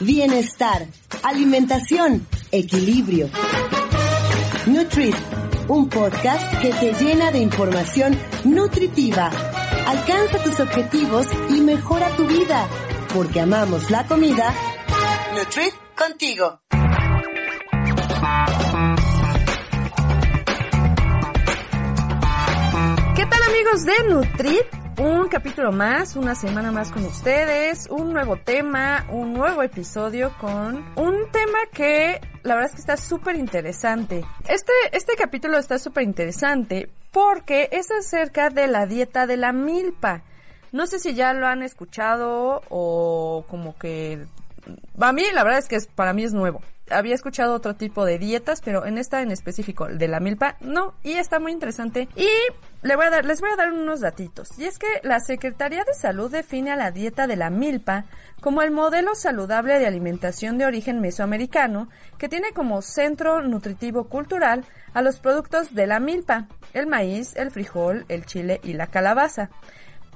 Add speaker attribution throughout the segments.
Speaker 1: bienestar, alimentación, equilibrio. Nutrit, un podcast que te llena de información nutritiva. Alcanza tus objetivos y mejora tu vida, porque amamos la comida. Nutrit contigo.
Speaker 2: ¿Qué tal amigos de Nutrit? Un capítulo más, una semana más con ustedes, un nuevo tema, un nuevo episodio con un tema que la verdad es que está súper interesante. Este, este capítulo está súper interesante porque es acerca de la dieta de la milpa. No sé si ya lo han escuchado o como que... A mí la verdad es que para mí es nuevo había escuchado otro tipo de dietas, pero en esta en específico, de la milpa, no, y está muy interesante. Y le voy a dar, les voy a dar unos datitos. Y es que la Secretaría de Salud define a la dieta de la milpa como el modelo saludable de alimentación de origen mesoamericano que tiene como centro nutritivo cultural a los productos de la milpa, el maíz, el frijol, el chile y la calabaza,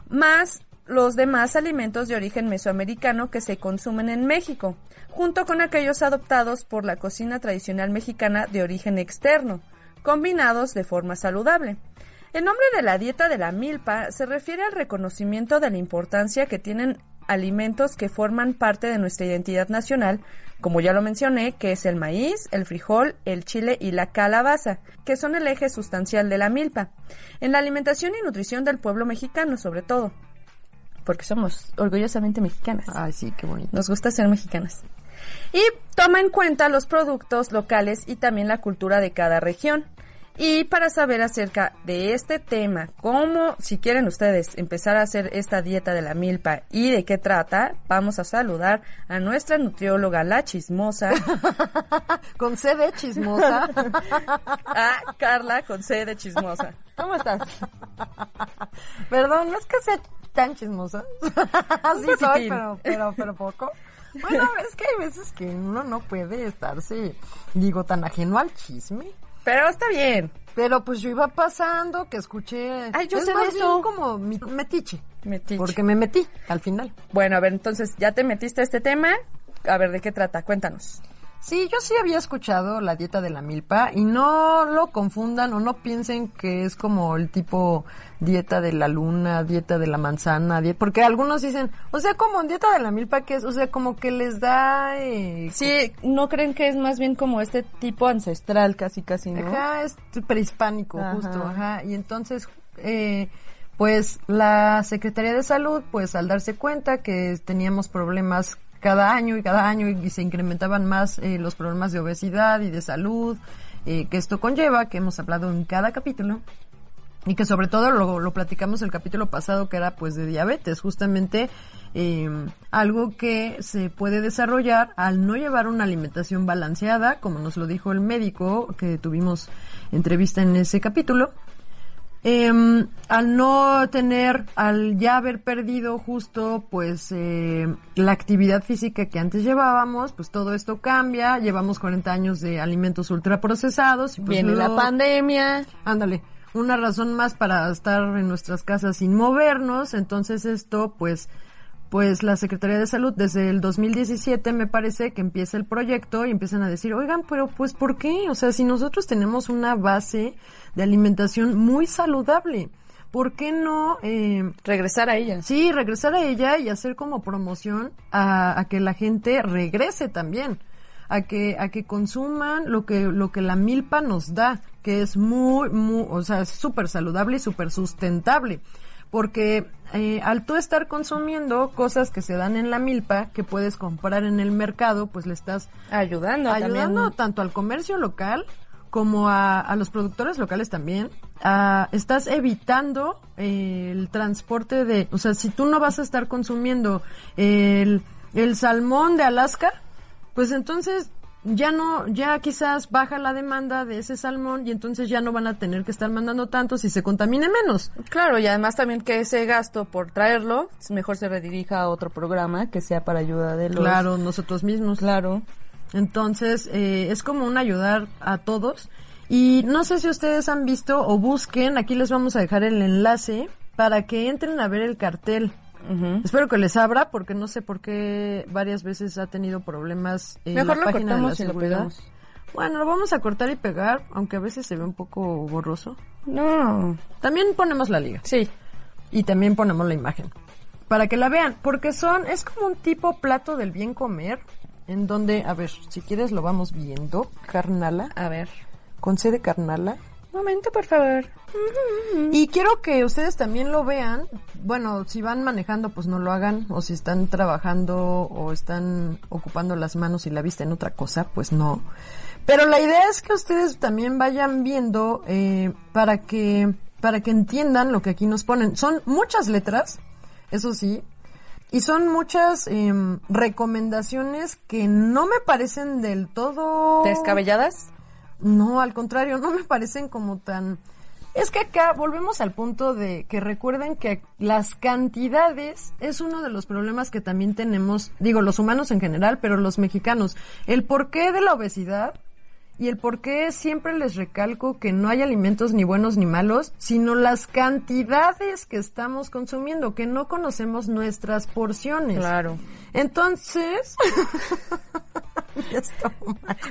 Speaker 2: más los demás alimentos de origen mesoamericano que se consumen en México, junto con aquellos adoptados por la cocina tradicional mexicana de origen externo, combinados de forma saludable. El nombre de la dieta de la milpa se refiere al reconocimiento de la importancia que tienen alimentos que forman parte de nuestra identidad nacional, como ya lo mencioné, que es el maíz, el frijol, el chile y la calabaza, que son el eje sustancial de la milpa, en la alimentación y nutrición del pueblo mexicano sobre todo porque somos orgullosamente mexicanas.
Speaker 3: Ay, sí, qué bonito.
Speaker 2: Nos gusta ser mexicanas. Y toma en cuenta los productos locales y también la cultura de cada región. Y para saber acerca de este tema, cómo, si quieren ustedes empezar a hacer esta dieta de la milpa y de qué trata, vamos a saludar a nuestra nutrióloga, la chismosa.
Speaker 3: con C de chismosa.
Speaker 2: a Carla, con C de chismosa. ¿Cómo estás?
Speaker 3: Perdón, no es que sea tan chismosa. Así soy, pero, pero, pero poco. Bueno, es que hay veces que uno no puede estarse, digo, tan ajeno al chisme.
Speaker 2: Pero está bien.
Speaker 3: Pero pues yo iba pasando, que escuché.
Speaker 2: Ay, yo
Speaker 3: es
Speaker 2: sé
Speaker 3: más
Speaker 2: de eso.
Speaker 3: bien como metiche.
Speaker 2: Metiche.
Speaker 3: Porque me metí al final.
Speaker 2: Bueno, a ver, entonces, ¿ya te metiste a este tema? A ver, ¿de qué trata? Cuéntanos.
Speaker 3: Sí, yo sí había escuchado la dieta de la milpa y no lo confundan o no piensen que es como el tipo dieta de la luna, dieta de la manzana, die- porque algunos dicen, o sea, como dieta de la milpa que es, o sea, como que les da eh,
Speaker 2: Sí, ¿no creen que es más bien como este tipo ancestral casi, casi, no?
Speaker 3: Ajá, es prehispánico,
Speaker 2: Ajá.
Speaker 3: justo, ajá. Y entonces, eh, pues la Secretaría de Salud, pues al darse cuenta que teníamos problemas cada año y cada año y, se incrementaban más eh, los problemas de obesidad y de salud eh, que esto conlleva, que hemos hablado en cada capítulo, y que sobre todo lo, platicamos el capítulo pasado que era pues de diabetes, justamente eh, algo que se puede desarrollar al no llevar una alimentación balanceada, como nos lo dijo el médico que tuvimos entrevista en ese capítulo. Eh, al no tener, al ya haber perdido justo pues eh, la actividad física que antes llevábamos, pues todo esto cambia, llevamos 40 años de alimentos ultraprocesados. y, pues,
Speaker 2: Viene la pandemia.
Speaker 3: Ándale, una razón más para estar en nuestras casas sin movernos, entonces esto pues pues la Secretaría de Salud desde el 2017 me parece que empieza el proyecto y empiezan a decir, "Oigan, pero pues ¿por qué? O sea, si nosotros tenemos una base de alimentación muy saludable, ¿por qué no eh,
Speaker 2: Regresar a ella.
Speaker 3: Sí, regresar a ella y hacer como promoción a, a que la gente regrese también, a que a que consuman lo que lo que la milpa nos da, que es muy muy, o sea, es súper saludable y súper sustentable. Porque eh, al tú estar consumiendo cosas que se dan en la milpa, que puedes comprar en el mercado, pues le estás
Speaker 2: Ayudando,
Speaker 3: ayudando
Speaker 2: también.
Speaker 3: tanto al comercio local como a, a los productores locales también. Estás evitando el transporte de, o sea, si tú no vas a estar consumiendo el, el salmón de Alaska, pues entonces ya no, ya quizás baja la demanda de ese salmón y entonces ya no van a tener que estar mandando tanto si se contamine menos.
Speaker 2: Claro, y además también que ese gasto por traerlo, mejor se redirija a otro programa que sea para ayuda de los...
Speaker 3: Claro, nosotros mismos.
Speaker 2: Claro.
Speaker 3: Entonces, eh, es como un ayudar a todos. Y no sé si ustedes han visto o busquen, aquí les vamos a dejar el enlace para que entren a ver el cartel Espero que les abra porque no sé por qué varias veces ha tenido problemas en
Speaker 2: Mejor
Speaker 3: la
Speaker 2: lo
Speaker 3: página de la
Speaker 2: cortamos y lo
Speaker 3: seguridad.
Speaker 2: pegamos.
Speaker 3: Bueno, lo vamos a cortar y pegar, aunque a veces se ve un poco borroso.
Speaker 2: No.
Speaker 3: También ponemos la liga
Speaker 2: Sí.
Speaker 3: y también ponemos la imagen para que la vean, porque son es como un tipo plato del bien comer en donde, a ver, si quieres lo vamos viendo, carnala,
Speaker 2: A ver.
Speaker 3: con C de carnala.
Speaker 2: Momento, por favor.
Speaker 3: Y quiero que ustedes también lo vean. Bueno, si van manejando, pues no lo hagan. O si están trabajando o están ocupando las manos y la vista en otra cosa, pues no. Pero la idea es que ustedes también vayan viendo eh, para que para que entiendan lo que aquí nos ponen. Son muchas letras, eso sí, y son muchas em, recomendaciones que no me parecen del todo
Speaker 2: ¿Descabelladas?
Speaker 3: no, al contrario, no me parecen como tan... Es que acá volvemos al punto de que recuerden que las cantidades es uno de los problemas que también tenemos, digo, los humanos en general, pero los mexicanos. El porqué de la obesidad y el por qué siempre les recalco que no hay alimentos ni buenos ni malos, sino las cantidades que estamos consumiendo, que no conocemos nuestras porciones.
Speaker 2: Claro.
Speaker 3: Entonces.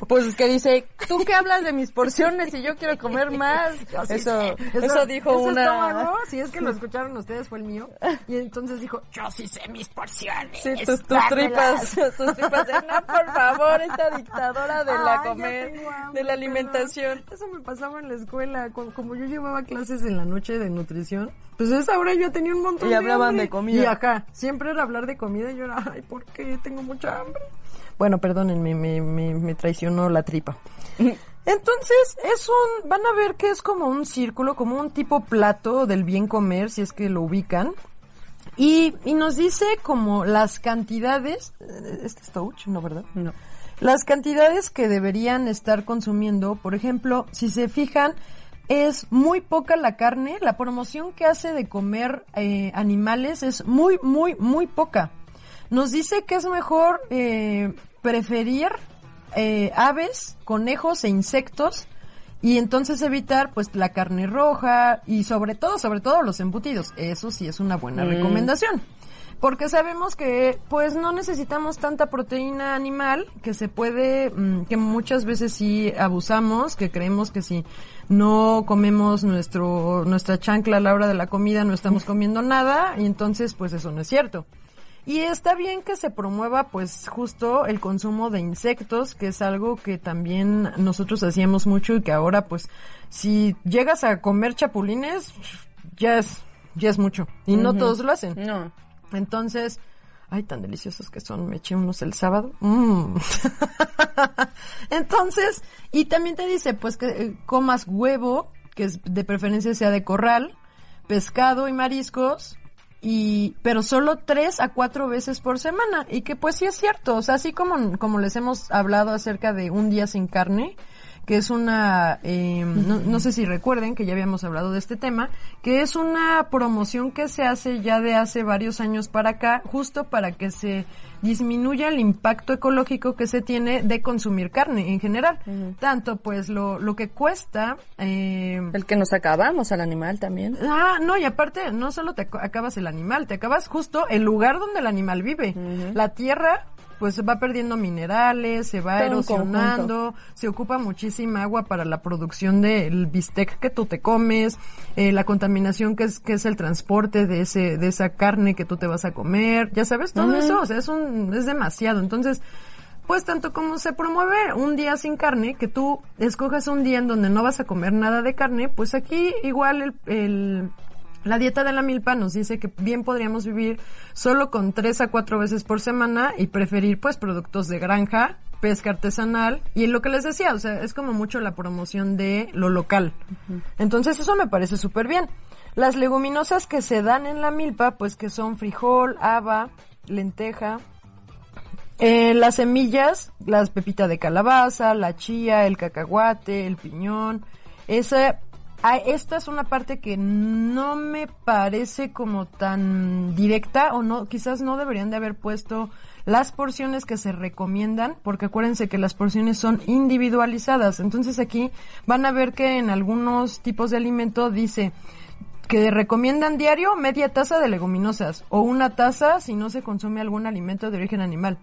Speaker 2: Pues es que dice, tú que hablas de mis porciones y yo quiero comer más.
Speaker 3: Yo sí
Speaker 2: Eso, eso dijo
Speaker 3: ese
Speaker 2: una...
Speaker 3: estómago, si es que lo escucharon ustedes, fue el mío. Y entonces dijo, yo sí sé mis porciones.
Speaker 2: Sí, tus, tus tripas, tus tripas. No, por favor, esta dictadora de la
Speaker 3: Ay,
Speaker 2: comer,
Speaker 3: hambre,
Speaker 2: de la alimentación.
Speaker 3: perdón. Eso me pasaba en la escuela. cu- Como yo llevaba clases en la noche de nutrición, pues esa hora yo tenía un montón
Speaker 2: Y
Speaker 3: de
Speaker 2: hablaban
Speaker 3: hambre.
Speaker 2: de comida.
Speaker 3: Y acá, siempre era hablar de comida y yo era, ay, ¿por qué? Tengo mucha hambre. Bueno, perdónenme, me, me, me traicionó la tripa. Entonces, es un, van a ver que es como un círculo, como un tipo plato del bien comer, si es que lo ubican. Y, y nos dice como las cantidades, eh, este es touch, ¿no, verdad?
Speaker 2: No.
Speaker 3: Las cantidades que deberían estar consumiendo, por ejemplo, si se fijan, es muy poca la carne, la promoción que hace de comer eh, animales es muy, muy, muy poca. Nos dice que es mejor eh, preferir eh, aves, conejos e insectos y entonces evitar pues la carne roja y sobre todo, sobre todo los embutidos. Eso sí es una buena recomendación. Porque sabemos que pues no necesitamos tanta proteína animal que se puede, mm, que muchas veces sí abusamos, que creemos que si no comemos nuestro, nuestra chancla a la hora de la comida no estamos comiendo nada y entonces pues eso no es cierto. Y está bien que se promueva pues justo el consumo de insectos, que es algo que también nosotros hacíamos mucho y que ahora pues si llegas a comer chapulines ya es ya es mucho y no todos lo hacen.
Speaker 2: No.
Speaker 3: Entonces, ay, tan deliciosos que son, me eché unos el sábado. Mm. Entonces, y también te dice, pues que eh, comas huevo, que es, de preferencia sea de corral, pescado y mariscos, y, pero solo tres a cuatro veces por semana, y que pues sí es cierto, o sea, así como, como les hemos hablado acerca de un día sin carne, que es una, eh, no, no sé si recuerden que ya habíamos hablado de este tema, que es una promoción que se hace ya de hace varios años para acá, justo para que se disminuya el impacto ecológico que se tiene de consumir carne en general. Tanto pues lo, lo que cuesta, eh,
Speaker 2: El que nos acabamos al animal también.
Speaker 3: Ah, no, y aparte, no solo te ac- acabas el animal, te acabas justo el lugar donde el animal vive. La tierra, pues va perdiendo minerales, se va
Speaker 2: Todo
Speaker 3: erosionando, se ocupa muchísima agua para la producción del bistec que tú te comes, eh, la contaminación que es, que es el transporte de ese, de esa carne que tú te vas a comer, ya sabes, todo eso, o sea, es un, es demasiado. Entonces, pues tanto como se promueve un día sin carne, que tú escojas un día en donde no vas a comer nada de carne, pues aquí igual el, el- la dieta de la milpa nos dice que bien podríamos vivir solo con tres a cuatro veces por semana y preferir pues productos de granja, pesca artesanal y lo que les decía, o sea, es como mucho la promoción de lo local. Entonces eso me parece súper bien. Las leguminosas que se dan en la milpa, pues que son frijol, haba, lenteja, eh, las semillas, las pepitas de calabaza, la chía, el cacahuate, el piñón, esa, ah, esta es una parte que no me parece como tan directa o no, quizás no deberían de haber puesto las porciones que se recomiendan, porque acuérdense que las porciones son individualizadas. Entonces aquí van a ver que en algunos tipos de alimento dice que recomiendan diario media taza de leguminosas o una taza si no se consume algún alimento de origen animal.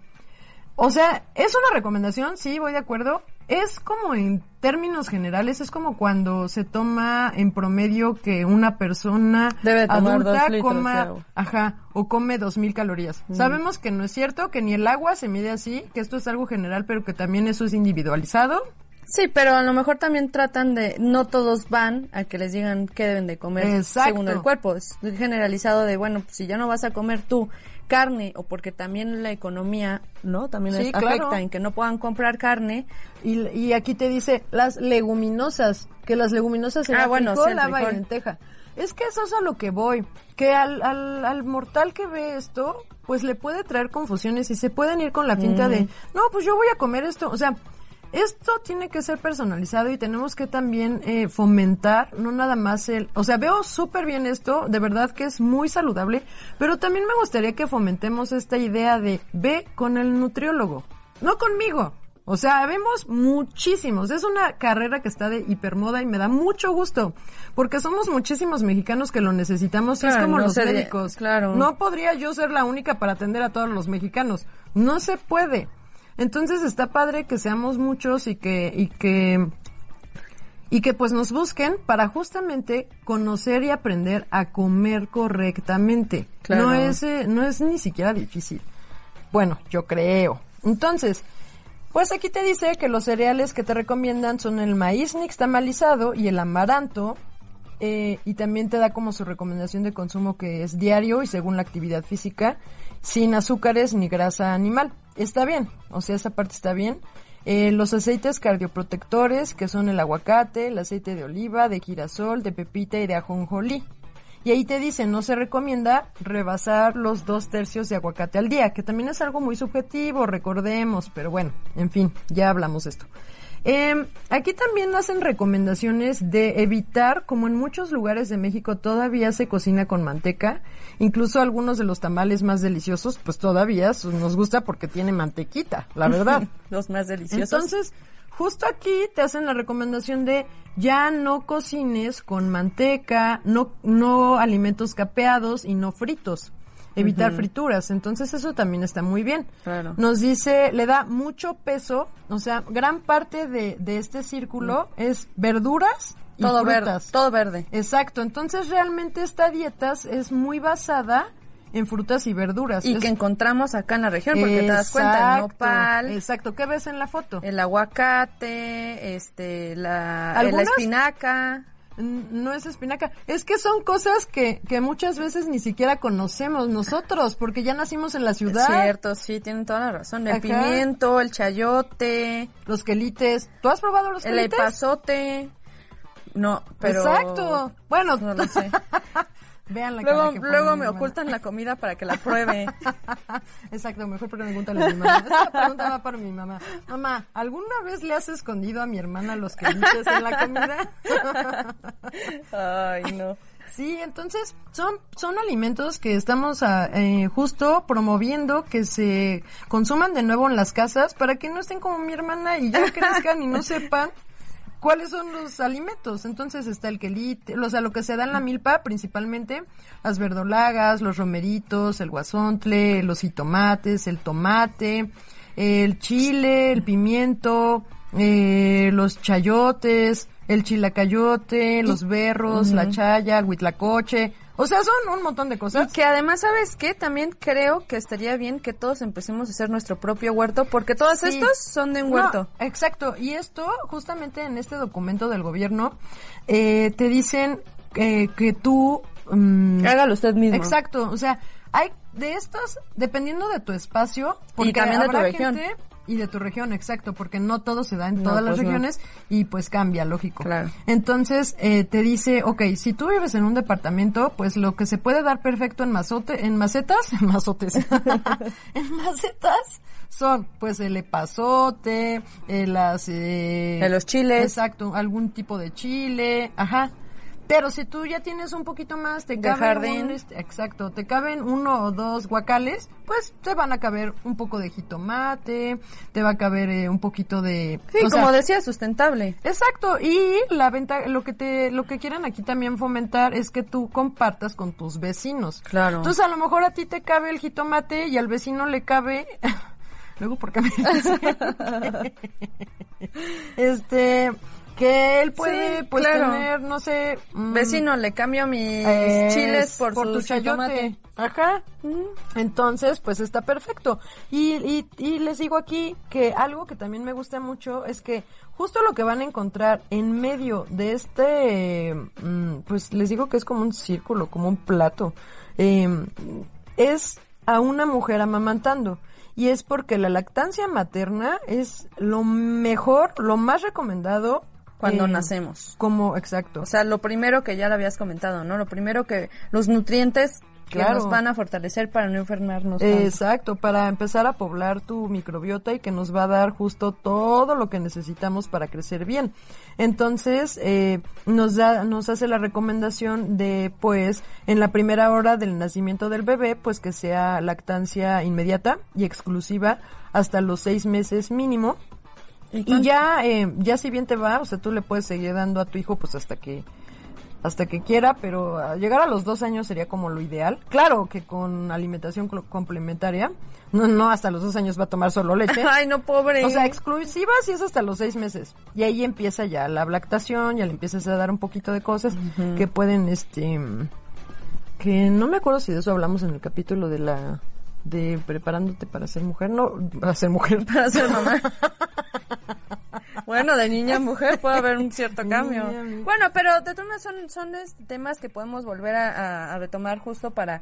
Speaker 3: O sea, es una recomendación, sí, voy de acuerdo. Es como en términos generales, es como cuando se toma en promedio que una persona
Speaker 2: Debe tomar
Speaker 3: adulta
Speaker 2: litros
Speaker 3: coma, ajá, o come dos mil calorías. Sabemos que no es cierto, que ni el agua se mide así, que esto es algo general, pero que también eso es individualizado.
Speaker 2: Sí, pero a lo mejor también tratan de, no todos van a que les digan qué deben de comer
Speaker 3: Exacto.
Speaker 2: según el cuerpo. Es generalizado de, bueno, pues si ya no vas a comer tú carne o porque también la economía, ¿no? También
Speaker 3: Sí, claro.
Speaker 2: afecta en que no puedan comprar carne.
Speaker 3: Y, y aquí te dice las leguminosas, que las leguminosas
Speaker 2: Ah,
Speaker 3: eran
Speaker 2: bueno,
Speaker 3: frijol,
Speaker 2: sí, el
Speaker 3: haba y lenteja. Es que eso es a lo que voy, que al, al, al mortal que ve esto, pues le puede traer confusiones y se pueden ir con la finta de, no, pues yo voy a comer esto, o sea, esto tiene que ser personalizado y tenemos que también eh, fomentar, no nada más el, o sea, veo súper bien esto, de verdad que es muy saludable, pero también me gustaría que fomentemos esta idea de ve con el nutriólogo, no conmigo. O sea, vemos muchísimos. Es una carrera que está de hipermoda y me da mucho gusto. Porque somos muchísimos mexicanos que lo necesitamos. y es
Speaker 2: Claro,
Speaker 3: como
Speaker 2: no
Speaker 3: los médicos.
Speaker 2: claro.
Speaker 3: No podría yo ser la única para atender a todos los mexicanos. No se puede. Entonces está padre que seamos muchos y que, y que, y que pues nos busquen para justamente conocer y aprender a comer correctamente.
Speaker 2: Claro.
Speaker 3: No es, eh, no es ni siquiera difícil. Bueno, yo creo. Entonces, pues aquí te dice que los cereales que te recomiendan son el maíz nixtamalizado y el amaranto. Eh, y también te da como su recomendación de consumo que es diario y según la actividad física, sin azúcares ni grasa animal. Está bien, o sea, esa parte está bien. Eh, los aceites cardioprotectores, que son el aguacate, el aceite de oliva, de girasol, de pepita y de ajonjolí. Y ahí te dice, no se recomienda rebasar los dos tercios de aguacate al día, que también es algo muy subjetivo, recordemos, pero bueno, en fin, ya hablamos de esto. Eh, aquí también hacen recomendaciones de evitar, como en muchos lugares de México todavía se cocina con manteca, incluso algunos de los tamales más deliciosos, pues todavía nos gusta porque tiene mantequita, la verdad.
Speaker 2: Los más deliciosos.
Speaker 3: Entonces, justo aquí te hacen la recomendación de ya no cocines con manteca, no, no alimentos capeados y no fritos. Evitar frituras. Entonces eso también está muy bien.
Speaker 2: Claro.
Speaker 3: Nos dice, le da mucho peso, o sea, gran parte de, de este círculo es verduras y
Speaker 2: todo verde,
Speaker 3: frutas.
Speaker 2: todo verde.
Speaker 3: Exacto. Entonces realmente esta dieta es muy basada en frutas y verduras.
Speaker 2: Y
Speaker 3: Es-
Speaker 2: que encontramos acá en la región, porque te das cuenta, el nopal,
Speaker 3: Exacto. ¿Qué ves en la foto?
Speaker 2: el aguacate, este, la, la espinaca.
Speaker 3: No es espinaca. Es que son cosas que, que muchas veces ni siquiera conocemos nosotros, porque ya nacimos en la ciudad.
Speaker 2: Cierto, sí, tienen toda la razón. El
Speaker 3: Ajá.
Speaker 2: pimiento, el chayote,
Speaker 3: Los quelites. ¿Tú has probado los
Speaker 2: el
Speaker 3: quelites?
Speaker 2: epazote. No, pero...
Speaker 3: Exacto. Bueno,
Speaker 2: No lo sé.
Speaker 3: vean la cara
Speaker 2: Luego,
Speaker 3: que
Speaker 2: luego me ocultan la comida para que la pruebe.
Speaker 3: Exacto, mejor pregúntale a mi mamá. Esta pregunta va para mi mamá. Mamá, ¿alguna vez le has escondido a mi hermana los quelites en la comida?
Speaker 2: Ay, no.
Speaker 3: Sí, entonces son, son alimentos que estamos ah, eh, justo promoviendo que se consuman de nuevo en las casas para que no estén como mi hermana y ya crezcan y no sepan cuáles son los alimentos. Entonces está el quelite, o sea, lo que se da en la milpa principalmente, las verdolagas, los romeritos, el guasontle, los jitomates, el tomate, el chile, el pimiento, eh, los chayotes, el chilacayote, los berros, la chaya, el huitlacoche. O sea, son un montón de
Speaker 2: Y
Speaker 3: cosas.
Speaker 2: que además, ¿sabes qué? También creo que estaría bien que todos empecemos a hacer nuestro propio huerto, porque todos
Speaker 3: Sí.
Speaker 2: estos son de un
Speaker 3: No,
Speaker 2: huerto.
Speaker 3: exacto. Y esto, justamente en este documento del gobierno, eh, te dicen eh, que tú... mm,
Speaker 2: Hágalo usted mismo.
Speaker 3: Exacto. O sea, hay de estos, dependiendo de tu espacio, porque
Speaker 2: también de tu región.
Speaker 3: gente- y de tu región, exacto, porque no todo se da en
Speaker 2: No,
Speaker 3: todas las
Speaker 2: pues no.
Speaker 3: regiones y pues cambia, lógico.
Speaker 2: Claro.
Speaker 3: Entonces, eh, te dice, ok, si tú vives en un departamento, pues lo que se puede dar perfecto en mazote, en macetas, en mazotes, en macetas, son pues el epazote, eh, las... Eh,
Speaker 2: De los chiles.
Speaker 3: Exacto, algún tipo de chile, ajá. Pero si tú ya tienes un poquito más, te
Speaker 2: De
Speaker 3: caben
Speaker 2: jardín.
Speaker 3: un, este, exacto, te caben uno o dos guacales, pues te van a caber un poco de jitomate, te va a caber eh, un poquito de,
Speaker 2: Sí,
Speaker 3: o sea,
Speaker 2: como decía, sustentable.
Speaker 3: Exacto, y la venta, lo que te, lo que quieren aquí también fomentar es que tú compartas con tus vecinos.
Speaker 2: Claro.
Speaker 3: Entonces a lo mejor a ti te cabe el jitomate y al vecino le cabe, luego porque me este, que él puede,
Speaker 2: Sí,
Speaker 3: pues
Speaker 2: claro.
Speaker 3: tener, no sé, mm,
Speaker 2: Vecino, le cambio mis
Speaker 3: es
Speaker 2: chiles por,
Speaker 3: tu
Speaker 2: su
Speaker 3: chayote. Ajá. Entonces, pues está perfecto. Y, y, y les digo aquí que algo que también me gusta mucho es que justo lo que van a encontrar en medio de este, mm, pues les digo que es como un círculo, como un plato, eh, es a una mujer amamantando. Y es porque la lactancia materna es lo mejor, lo más recomendado
Speaker 2: Cuando
Speaker 3: eh,
Speaker 2: nacemos.
Speaker 3: Como, exacto.
Speaker 2: O sea, lo primero que ya lo habías comentado, ¿no? Lo primero que los nutrientes que nos van a fortalecer para no enfermarnos.
Speaker 3: Exacto, para empezar a poblar tu microbiota y que nos va a dar justo todo lo que necesitamos para crecer bien. Entonces, eh, nos da, nos hace la recomendación de, pues, en la primera hora del nacimiento del bebé, pues que sea lactancia inmediata y exclusiva hasta los seis meses mínimo. Y ya, eh, ya si bien te va, o sea, tú le puedes seguir dando a tu hijo, pues hasta que hasta que quiera, pero a llegar a los dos años sería como lo ideal. Claro que con alimentación complementaria, no, no hasta los dos años va a tomar solo leche.
Speaker 2: Ay, no, pobre.
Speaker 3: O sea, exclusiva sí es hasta los seis meses. Y ahí empieza ya la lactación, ya le empiezas a dar un poquito de cosas que pueden, este, que no me acuerdo si de eso hablamos en el capítulo de la, de preparándote para ser mujer, no, para ser mujer.
Speaker 2: para ser mamá. bueno, de niña a mujer puede haber un cierto cambio.
Speaker 3: Niña.
Speaker 2: Bueno, pero de todas son, son este, temas que podemos volver a, a- a retomar justo para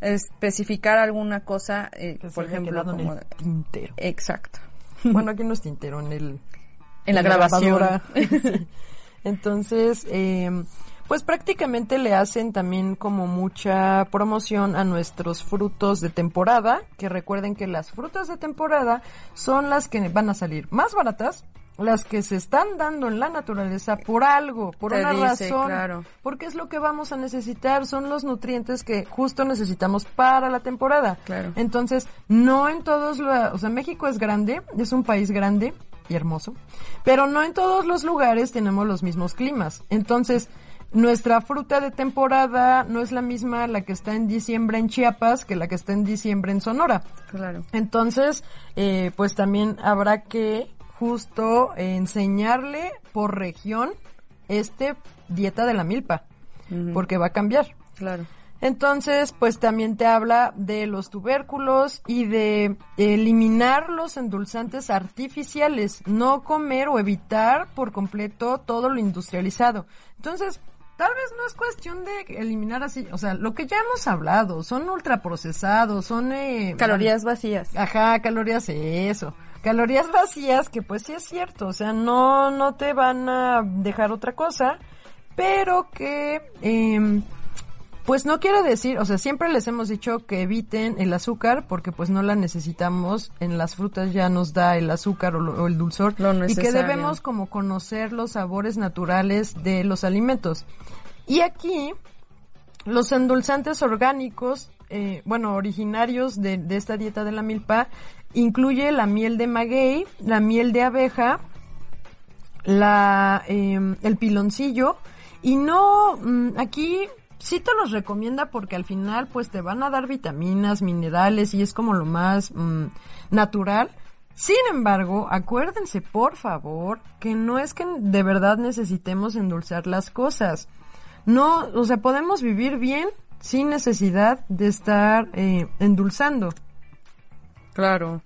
Speaker 2: especificar alguna cosa, eh,
Speaker 3: Que
Speaker 2: por ejemplo,
Speaker 3: en
Speaker 2: como...
Speaker 3: el tintero.
Speaker 2: Exacto.
Speaker 3: Bueno, aquí no es tintero, en el...
Speaker 2: En la grabación.
Speaker 3: grabadora. Sí. Entonces, eh, pues prácticamente le hacen también como mucha promoción a nuestros frutos de temporada, que recuerden que las frutas de temporada son las que van a salir más baratas, las que se están dando en la naturaleza por algo, por
Speaker 2: Te
Speaker 3: una
Speaker 2: dice,
Speaker 3: razón,
Speaker 2: claro.
Speaker 3: porque es lo que vamos a necesitar, son los nutrientes que justo necesitamos para la temporada.
Speaker 2: Claro.
Speaker 3: Entonces, no en todos los, o sea, México es grande, es un país grande y hermoso, pero no en todos los lugares tenemos los mismos climas. Entonces, nuestra fruta de temporada no es la misma la que está en diciembre en Chiapas que la que está en diciembre en Sonora.
Speaker 2: Claro.
Speaker 3: Entonces, eh, pues también habrá que justo eh, enseñarle por región este dieta de la milpa, porque va a cambiar.
Speaker 2: Claro.
Speaker 3: Entonces, pues también te habla de los tubérculos y de eliminar los endulzantes artificiales, no comer o evitar por completo todo lo industrializado. Entonces, tal vez no es cuestión de eliminar así, o sea, lo que ya hemos hablado, son ultraprocesados, son... Eh,
Speaker 2: Calorías vacías.
Speaker 3: Ajá, calorías, eso. Calorías vacías, que pues sí es cierto, o sea, no, no te van a dejar otra cosa, pero que, em, pues no quiere decir, o sea, siempre les hemos dicho que eviten el azúcar porque pues no la necesitamos, en las frutas ya nos da el azúcar o, lo- o el dulzor
Speaker 2: Lo
Speaker 3: y que debemos como conocer los sabores naturales de los alimentos. Y aquí los endulzantes orgánicos, eh, bueno, originarios de, de esta dieta de la milpa, incluye la miel de maguey, la miel de abeja, la, eh, el piloncillo, y no, mm, aquí sí te los recomienda porque al final pues te van a dar vitaminas, minerales y es como lo más mm, natural. Sin embargo, acuérdense por favor que no es que de verdad necesitemos endulzar las cosas. No, o sea, podemos vivir bien sin necesidad de estar eh, endulzando.
Speaker 2: Claro.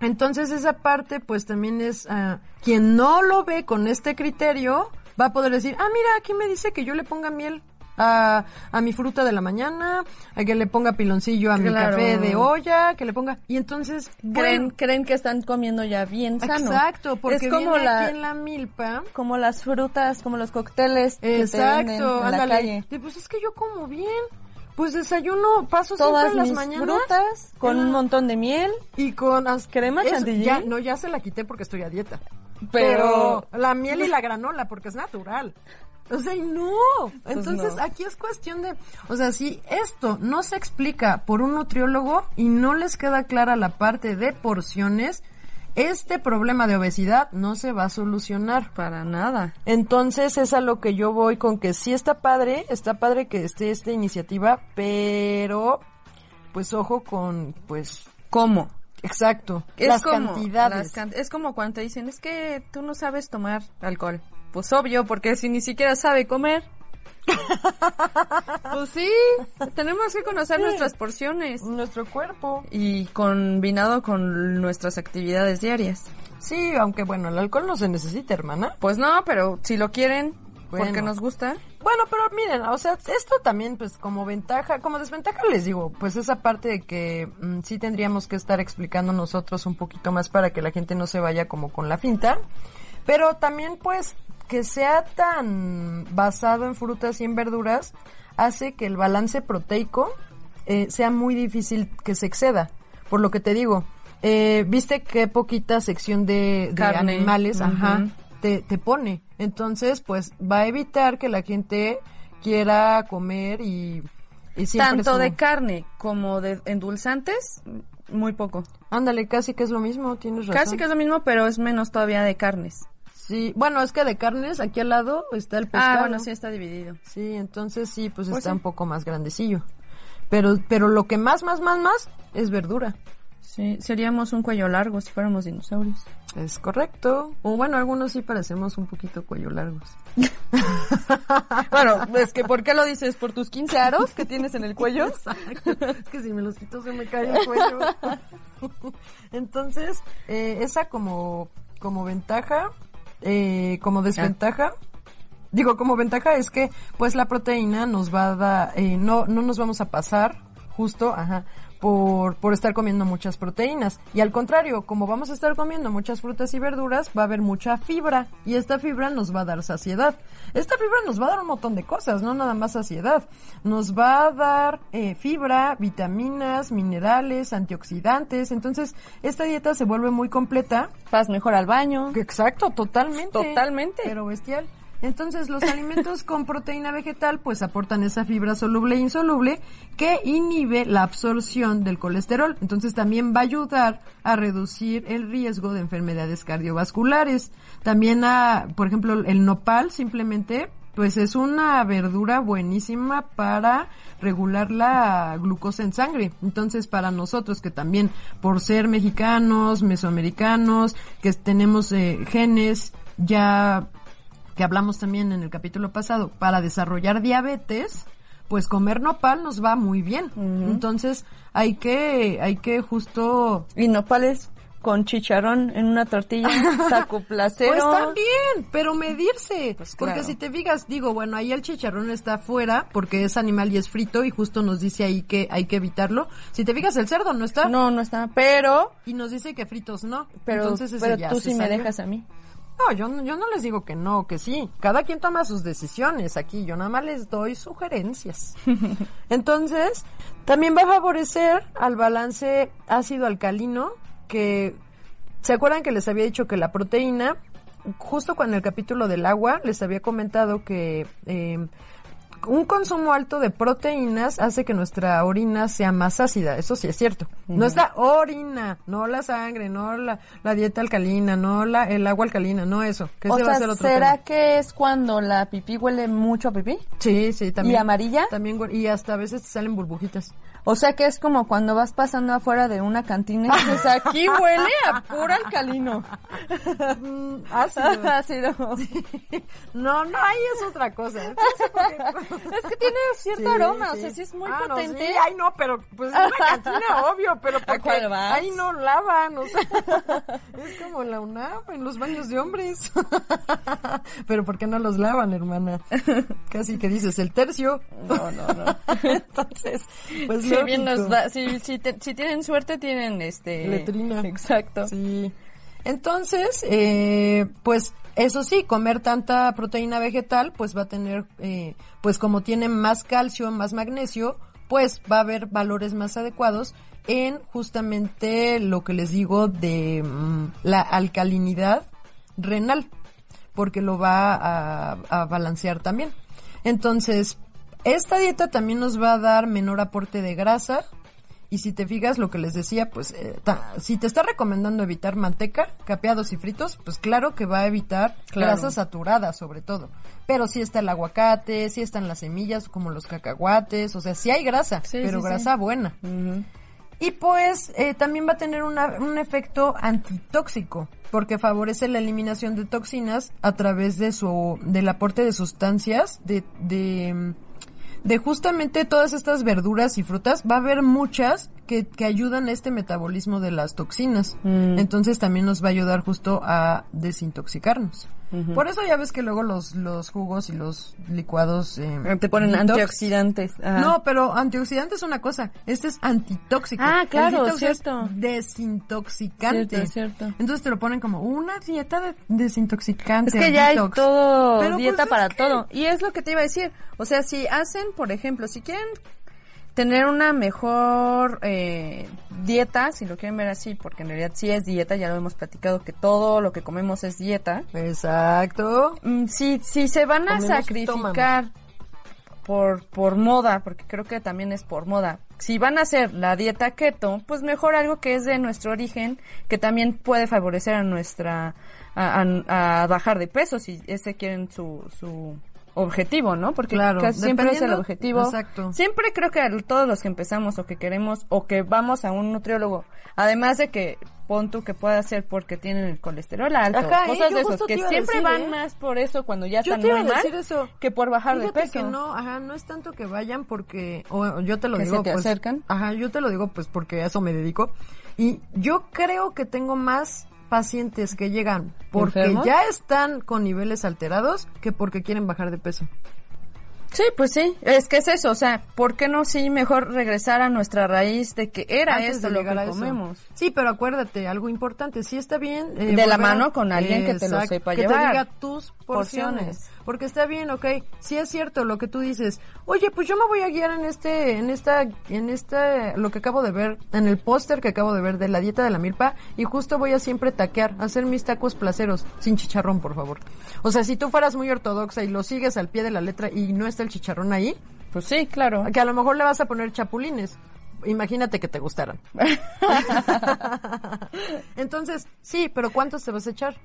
Speaker 3: Entonces esa parte pues también es ah, quien no lo ve con este criterio va a poder decir, ah mira, aquí me dice que yo le ponga miel a, a mi fruta de la mañana, a que le ponga piloncillo a mi café de olla, que le ponga y entonces
Speaker 2: Creen,
Speaker 3: bueno,
Speaker 2: creen que están comiendo ya bien sano.
Speaker 3: exacto, porque
Speaker 2: es como
Speaker 3: viene
Speaker 2: la,
Speaker 3: aquí en la milpa.
Speaker 2: como las frutas, como los cócteles que te venden
Speaker 3: Exacto,
Speaker 2: en la calle.
Speaker 3: De, Pues es que yo como bien. Pues desayuno, paso
Speaker 2: Todas
Speaker 3: siempre las
Speaker 2: mis
Speaker 3: mañanas.
Speaker 2: frutas con un montón de miel.
Speaker 3: Y con as-
Speaker 2: ¿Crema
Speaker 3: eso,
Speaker 2: chantilly?
Speaker 3: Ya, no, ya se la quité porque estoy a dieta.
Speaker 2: Pero-
Speaker 3: Pero, la miel y la granola porque es natural. O sea, y no. Entonces,
Speaker 2: no.
Speaker 3: aquí es cuestión de, o sea, si esto no se explica por un nutriólogo y no les queda clara la parte de porciones, este problema de obesidad no se va a solucionar.
Speaker 2: Para nada.
Speaker 3: Entonces es a lo que yo voy con que sí está padre, está padre que esté esta iniciativa, pero pues ojo con, pues,
Speaker 2: ¿Cómo?
Speaker 3: exacto,
Speaker 2: Es
Speaker 3: las
Speaker 2: como,
Speaker 3: cantidades.
Speaker 2: las can- es como cuando te dicen, es que tú no sabes tomar alcohol. Pues obvio, porque si ni siquiera sabe comer. pues sí, tenemos que conocer
Speaker 3: Sí.
Speaker 2: nuestras porciones.
Speaker 3: Nuestro cuerpo.
Speaker 2: Y combinado con nuestras actividades diarias.
Speaker 3: Sí, aunque bueno, el alcohol no se necesita, hermana.
Speaker 2: Pues no, pero si lo quieren, porque nos gusta.
Speaker 3: Bueno, pero miren, o sea, esto también, pues, como ventaja, como desventaja les digo, pues esa parte de que mm, sí tendríamos que estar explicando nosotros un poquito más para que la gente no se vaya como con la finta, pero también, pues, que sea tan basado en frutas y en verduras hace que el balance proteico eh, sea muy difícil que se exceda. Por lo que te digo, eh, viste qué poquita sección de, de
Speaker 2: Carne.
Speaker 3: animales, ajá, te, te pone. Entonces, pues va a evitar que la gente quiera comer y,
Speaker 2: Tanto de carne como de endulzantes, muy poco.
Speaker 3: Ándale, casi que es lo mismo, tienes razón.
Speaker 2: Casi que es lo mismo, pero es menos todavía de carnes.
Speaker 3: Sí, bueno, es que de carnes, aquí al lado está el pescado.
Speaker 2: Ah, bueno, sí está dividido.
Speaker 3: Sí, entonces sí, pues,
Speaker 2: Pues
Speaker 3: está
Speaker 2: sí.
Speaker 3: un poco más grandecillo. Pero, pero lo que más, más, más, más es verdura.
Speaker 2: Sí, seríamos un cuello largo si fuéramos dinosaurios.
Speaker 3: Es correcto. O bueno, algunos sí parecemos un poquito cuello largos.
Speaker 2: Bueno, es que ¿por qué lo dices? ¿Por tus 15 aros que tienes en el cuello?
Speaker 3: es que si me los quito se me cae el cuello. Entonces, eh, esa como, como ventaja, eh, como desventaja, digo, como ventaja es que, pues la proteína nos va a dar, eh, no, no nos vamos a pasar justo, ajá, por, por estar comiendo muchas proteínas. Y al contrario, como vamos a estar comiendo muchas frutas y verduras, va a haber mucha fibra. Y esta fibra nos va a dar saciedad. Esta fibra nos va a dar un montón de cosas, no nada más saciedad. Nos va a dar eh, fibra, vitaminas, minerales, antioxidantes. Entonces, esta dieta se vuelve muy completa.
Speaker 2: Vas mejor al baño.
Speaker 3: Exacto, totalmente.
Speaker 2: Totalmente.
Speaker 3: Pero bestial. Entonces, los alimentos con proteína vegetal pues aportan esa fibra soluble e insoluble que inhibe la absorción del colesterol. Entonces, también va a ayudar a reducir el riesgo de enfermedades cardiovasculares. También a, por ejemplo, el nopal simplemente pues es una verdura buenísima para regular la glucosa en sangre. Entonces, para nosotros que también por ser mexicanos, mesoamericanos, que tenemos eh, genes ya que hablamos también en el capítulo pasado, para desarrollar diabetes, pues comer nopal nos va muy bien. Entonces, hay que, hay que justo
Speaker 2: Y nopales con chicharrón en una tortilla, taco placero.
Speaker 3: Pues también, pero medirse.
Speaker 2: Pues
Speaker 3: Porque si te fijas, digo, bueno, ahí el chicharrón está afuera porque es animal y es frito y justo nos dice ahí que hay que evitarlo. Si te fijas, el cerdo no está.
Speaker 2: No, no está. Pero,
Speaker 3: Y nos dice que fritos no.
Speaker 2: pero,
Speaker 3: Entonces
Speaker 2: pero tú sí me
Speaker 3: salió.
Speaker 2: dejas a mí.
Speaker 3: No, yo, no- yo no les digo que no, que sí. Cada quien toma sus decisiones aquí. Yo nada más les doy sugerencias. Entonces, también va a favorecer al balance ácido-alcalino que... ¿Se acuerdan que les había dicho que la proteína, justo cuando en el capítulo del agua, les había comentado que eh, un consumo alto de proteínas hace que nuestra orina sea más ácida, eso sí es cierto. Nuestra orina, no la sangre, no la, la dieta alcalina, no la, el agua alcalina, no eso. Que
Speaker 2: O
Speaker 3: ese va a
Speaker 2: sea,
Speaker 3: ser otro
Speaker 2: ¿será
Speaker 3: tema.
Speaker 2: que es cuando la pipí huele mucho a pipí?
Speaker 3: Sí, sí, también.
Speaker 2: ¿Y amarilla?
Speaker 3: También, y hasta a veces te salen burbujitas.
Speaker 2: O sea que es como cuando vas pasando afuera de una cantina y dices, aquí huele a puro alcalino.
Speaker 3: Mm, ácido.
Speaker 2: Ácido.
Speaker 3: No, no, ahí es otra cosa.
Speaker 2: Es que tiene cierto
Speaker 3: Sí,
Speaker 2: aroma, o
Speaker 3: sí.
Speaker 2: sea, sí es muy
Speaker 3: Ah, no,
Speaker 2: potente.
Speaker 3: sí, ay, no, pero pues es una cantina, obvio, pero porque ahí no lavan, o sea, es como la UNAM en los baños de hombres. pero ¿por qué no los lavan, hermana? Casi que dices el tercio.
Speaker 2: No, no, no.
Speaker 3: Entonces, pues
Speaker 2: Si, bien nos va- si, si, te- si tienen suerte, tienen este...
Speaker 3: Letrina.
Speaker 2: Exacto.
Speaker 3: Sí. Entonces, eh, pues eso sí, comer tanta proteína vegetal, pues va a tener, eh, pues como tiene más calcio, más magnesio, pues va a haber valores más adecuados en justamente lo que les digo de mm, la alcalinidad renal. porque lo va a, a balancear también. Entonces, esta dieta también nos va a dar menor aporte de grasa, y si te fijas lo que les decía, pues eh, ta- si te está recomendando evitar manteca, capeados y fritos, pues claro que va a evitar
Speaker 2: Claro.
Speaker 3: grasas saturadas sobre todo. Pero sí está el aguacate, sí están las semillas como los cacahuates, o sea, sí hay grasa,
Speaker 2: Sí,
Speaker 3: pero
Speaker 2: sí, sí.
Speaker 3: grasa buena. Y pues eh, también va a tener una- un efecto antitóxico porque favorece la eliminación de toxinas a través de su del aporte de sustancias de de, de justamente todas estas verduras y frutas va a haber muchas que, que ayudan a este metabolismo de las toxinas
Speaker 2: Mm.
Speaker 3: entonces también nos va a ayudar justo a desintoxicarnos por eso ya ves que luego los los jugos y los licuados eh,
Speaker 2: Te ponen
Speaker 3: detox,
Speaker 2: antioxidantes. Ajá.
Speaker 3: no, pero antioxidante es una cosa. Este es antitóxico.
Speaker 2: Ah, claro,
Speaker 3: El
Speaker 2: cierto.
Speaker 3: es desintoxicante.
Speaker 2: Cierto, cierto.
Speaker 3: Entonces te lo ponen como una dieta de desintoxicante.
Speaker 2: Es que ya hay todo,
Speaker 3: Pero,
Speaker 2: dieta
Speaker 3: pues, es
Speaker 2: para
Speaker 3: que-
Speaker 2: todo. Y es lo que te iba a decir. O sea, si hacen, por ejemplo, si quieren tener una mejor eh, dieta, si lo quieren ver así, porque en realidad sí es dieta, ya lo hemos platicado que todo lo que comemos es dieta.
Speaker 3: Exacto.
Speaker 2: Mm, Si, si se van a
Speaker 3: Comemos
Speaker 2: sacrificar por, por moda, porque creo que también es por moda, si van a hacer la dieta keto, pues mejor algo que es de nuestro origen, que también puede favorecer a nuestra, a, a- a bajar de peso, si ese quieren su, su objetivo, ¿no? Porque
Speaker 3: Claro,
Speaker 2: casi siempre es el objetivo.
Speaker 3: exacto.
Speaker 2: Siempre creo que todos los que empezamos o que queremos o que vamos a un nutriólogo, además de que pon tú que pueda ser porque tienen el colesterol alto,
Speaker 3: Ajá, ¿eh?
Speaker 2: cosas de esos, que siempre
Speaker 3: decir,
Speaker 2: van
Speaker 3: ¿eh?
Speaker 2: más por eso cuando ya
Speaker 3: Yo
Speaker 2: están muy mal
Speaker 3: eso.
Speaker 2: que por bajar
Speaker 3: Fíjate
Speaker 2: de peso.
Speaker 3: que no, ajá, no es tanto que vayan porque, o, o yo te lo
Speaker 2: Que
Speaker 3: digo,
Speaker 2: se te
Speaker 3: pues,
Speaker 2: acercan.
Speaker 3: ajá, yo te lo digo pues porque a eso me dedico. Y yo creo que tengo más pacientes que llegan porque
Speaker 2: ¿Enfermos?
Speaker 3: ya están con niveles alterados que porque quieren bajar de peso.
Speaker 2: Sí, pues sí, es que es eso, o sea, ¿por qué no sí mejor regresar a nuestra raíz de que era
Speaker 3: Antes
Speaker 2: esto lo que comemos?
Speaker 3: Sí, pero acuérdate, algo importante, sí está bien. eh,
Speaker 2: De la
Speaker 3: volver
Speaker 2: mano con alguien que te lo sepa
Speaker 3: que
Speaker 2: llevar.
Speaker 3: te diga tus porciones.
Speaker 2: Porciones.
Speaker 3: Porque está bien, ok, sí es cierto lo que tú dices. Oye, pues yo me voy a guiar en este, en esta, en esta, lo que acabo de ver, en el póster que acabo de ver de la dieta de la milpa, y justo voy a siempre taquear, hacer mis tacos placeros, sin chicharrón, por favor. O sea, si tú fueras muy ortodoxa y lo sigues al pie de la letra y no está el chicharrón ahí,
Speaker 2: Pues sí, claro.
Speaker 3: que a lo mejor le vas a poner chapulines. Imagínate que te gustaran. Entonces, sí, pero ¿cuántos te vas a echar?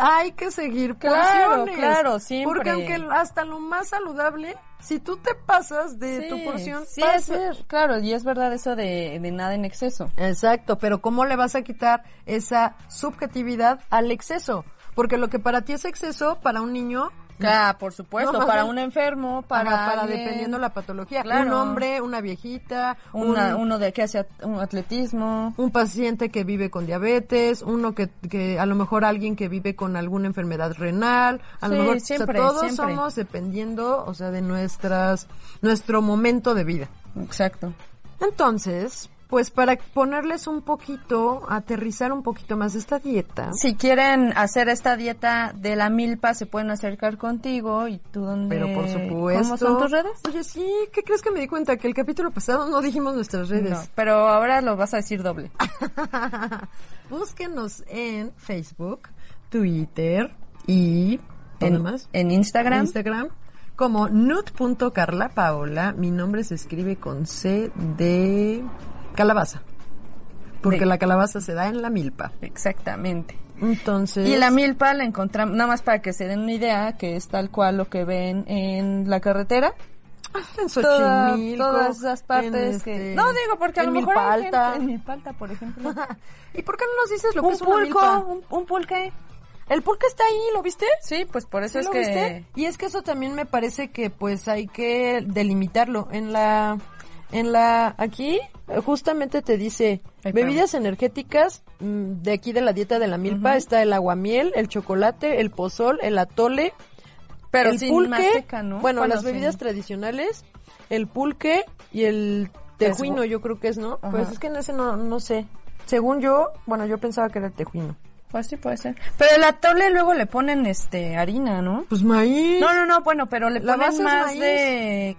Speaker 3: Hay que seguir
Speaker 2: Claro,
Speaker 3: porciones.
Speaker 2: claro, siempre.
Speaker 3: Porque aunque hasta lo más saludable, si tú te pasas de
Speaker 2: Sí,
Speaker 3: tu porción,
Speaker 2: sí
Speaker 3: va a
Speaker 2: es,
Speaker 3: ser.
Speaker 2: claro, y es verdad eso de, de nada en exceso.
Speaker 3: Exacto, pero ¿cómo le vas a quitar esa subjetividad al exceso? Porque lo que para ti es exceso, para un niño
Speaker 2: Claro, por supuesto,
Speaker 3: No,
Speaker 2: para un enfermo, para,
Speaker 3: para, para dependiendo la patología.
Speaker 2: Claro.
Speaker 3: Un hombre, una viejita,
Speaker 2: una-
Speaker 3: un-
Speaker 2: uno de que hace un atletismo.
Speaker 3: un paciente que vive con diabetes, uno que, que a lo mejor alguien que vive con alguna enfermedad renal, a lo
Speaker 2: Sí,
Speaker 3: mejor o sea,
Speaker 2: siempre,
Speaker 3: todos
Speaker 2: siempre.
Speaker 3: somos dependiendo, o sea, de nuestras nuestro momento de vida.
Speaker 2: Exacto.
Speaker 3: Entonces, pues para ponerles un poquito, aterrizar un poquito más esta dieta.
Speaker 2: Si quieren hacer esta dieta de la milpa, se pueden acercar contigo y tú dónde...
Speaker 3: Pero por supuesto.
Speaker 2: ¿Cómo son tus redes?
Speaker 3: Oye, sí, ¿qué crees que me di cuenta? Que el capítulo pasado no dijimos nuestras redes.
Speaker 2: No, pero ahora lo vas a decir doble.
Speaker 3: Búsquenos en Facebook, Twitter y ¿dónde
Speaker 2: En,
Speaker 3: más?
Speaker 2: en Instagram.
Speaker 3: Instagram como nut.carlapaola. Mi nombre se escribe con C de calabaza. Porque la calabaza se da en la milpa.
Speaker 2: Exactamente.
Speaker 3: Entonces.
Speaker 2: Y la milpa la encontramos, nada más para que se den una idea, que es tal cual lo que ven en la carretera.
Speaker 3: en
Speaker 2: Toda-
Speaker 3: Xochimilco.
Speaker 2: todas esas partes
Speaker 3: en
Speaker 2: que...
Speaker 3: este-
Speaker 2: No, digo, porque a
Speaker 3: en
Speaker 2: lo mejor hay gente- en Milpa Alta, por ejemplo.
Speaker 3: ¿Y por qué no nos dices lo que es una
Speaker 2: pulco,
Speaker 3: milpa?
Speaker 2: un, un pulque.
Speaker 3: El pulque está ahí, ¿lo viste?
Speaker 2: Sí, pues por eso
Speaker 3: ¿Sí
Speaker 2: es
Speaker 3: lo
Speaker 2: que...
Speaker 3: viste? Y es que eso también me parece que pues hay que delimitarlo. En la, en la, aquí justamente te dice
Speaker 2: Ay,
Speaker 3: bebidas energéticas mm, de aquí de la dieta de la milpa está el aguamiel, el chocolate, el pozol, el atole,
Speaker 2: Pero
Speaker 3: el
Speaker 2: sin
Speaker 3: pulque,
Speaker 2: maseca, ¿no?
Speaker 3: bueno, las
Speaker 2: sin-
Speaker 3: bebidas tradicionales, el pulque y el tejuino, yo creo que es, ¿no?
Speaker 2: Ajá.
Speaker 3: Pues es que en ese no, no sé. Según yo, bueno, yo pensaba que era el tejuino.
Speaker 2: Pues sí puede ser. Pero el atole luego le ponen este harina, ¿no?
Speaker 3: Pues maíz.
Speaker 2: No, no, no, bueno, pero le
Speaker 3: La
Speaker 2: ponen más
Speaker 3: maíz.
Speaker 2: de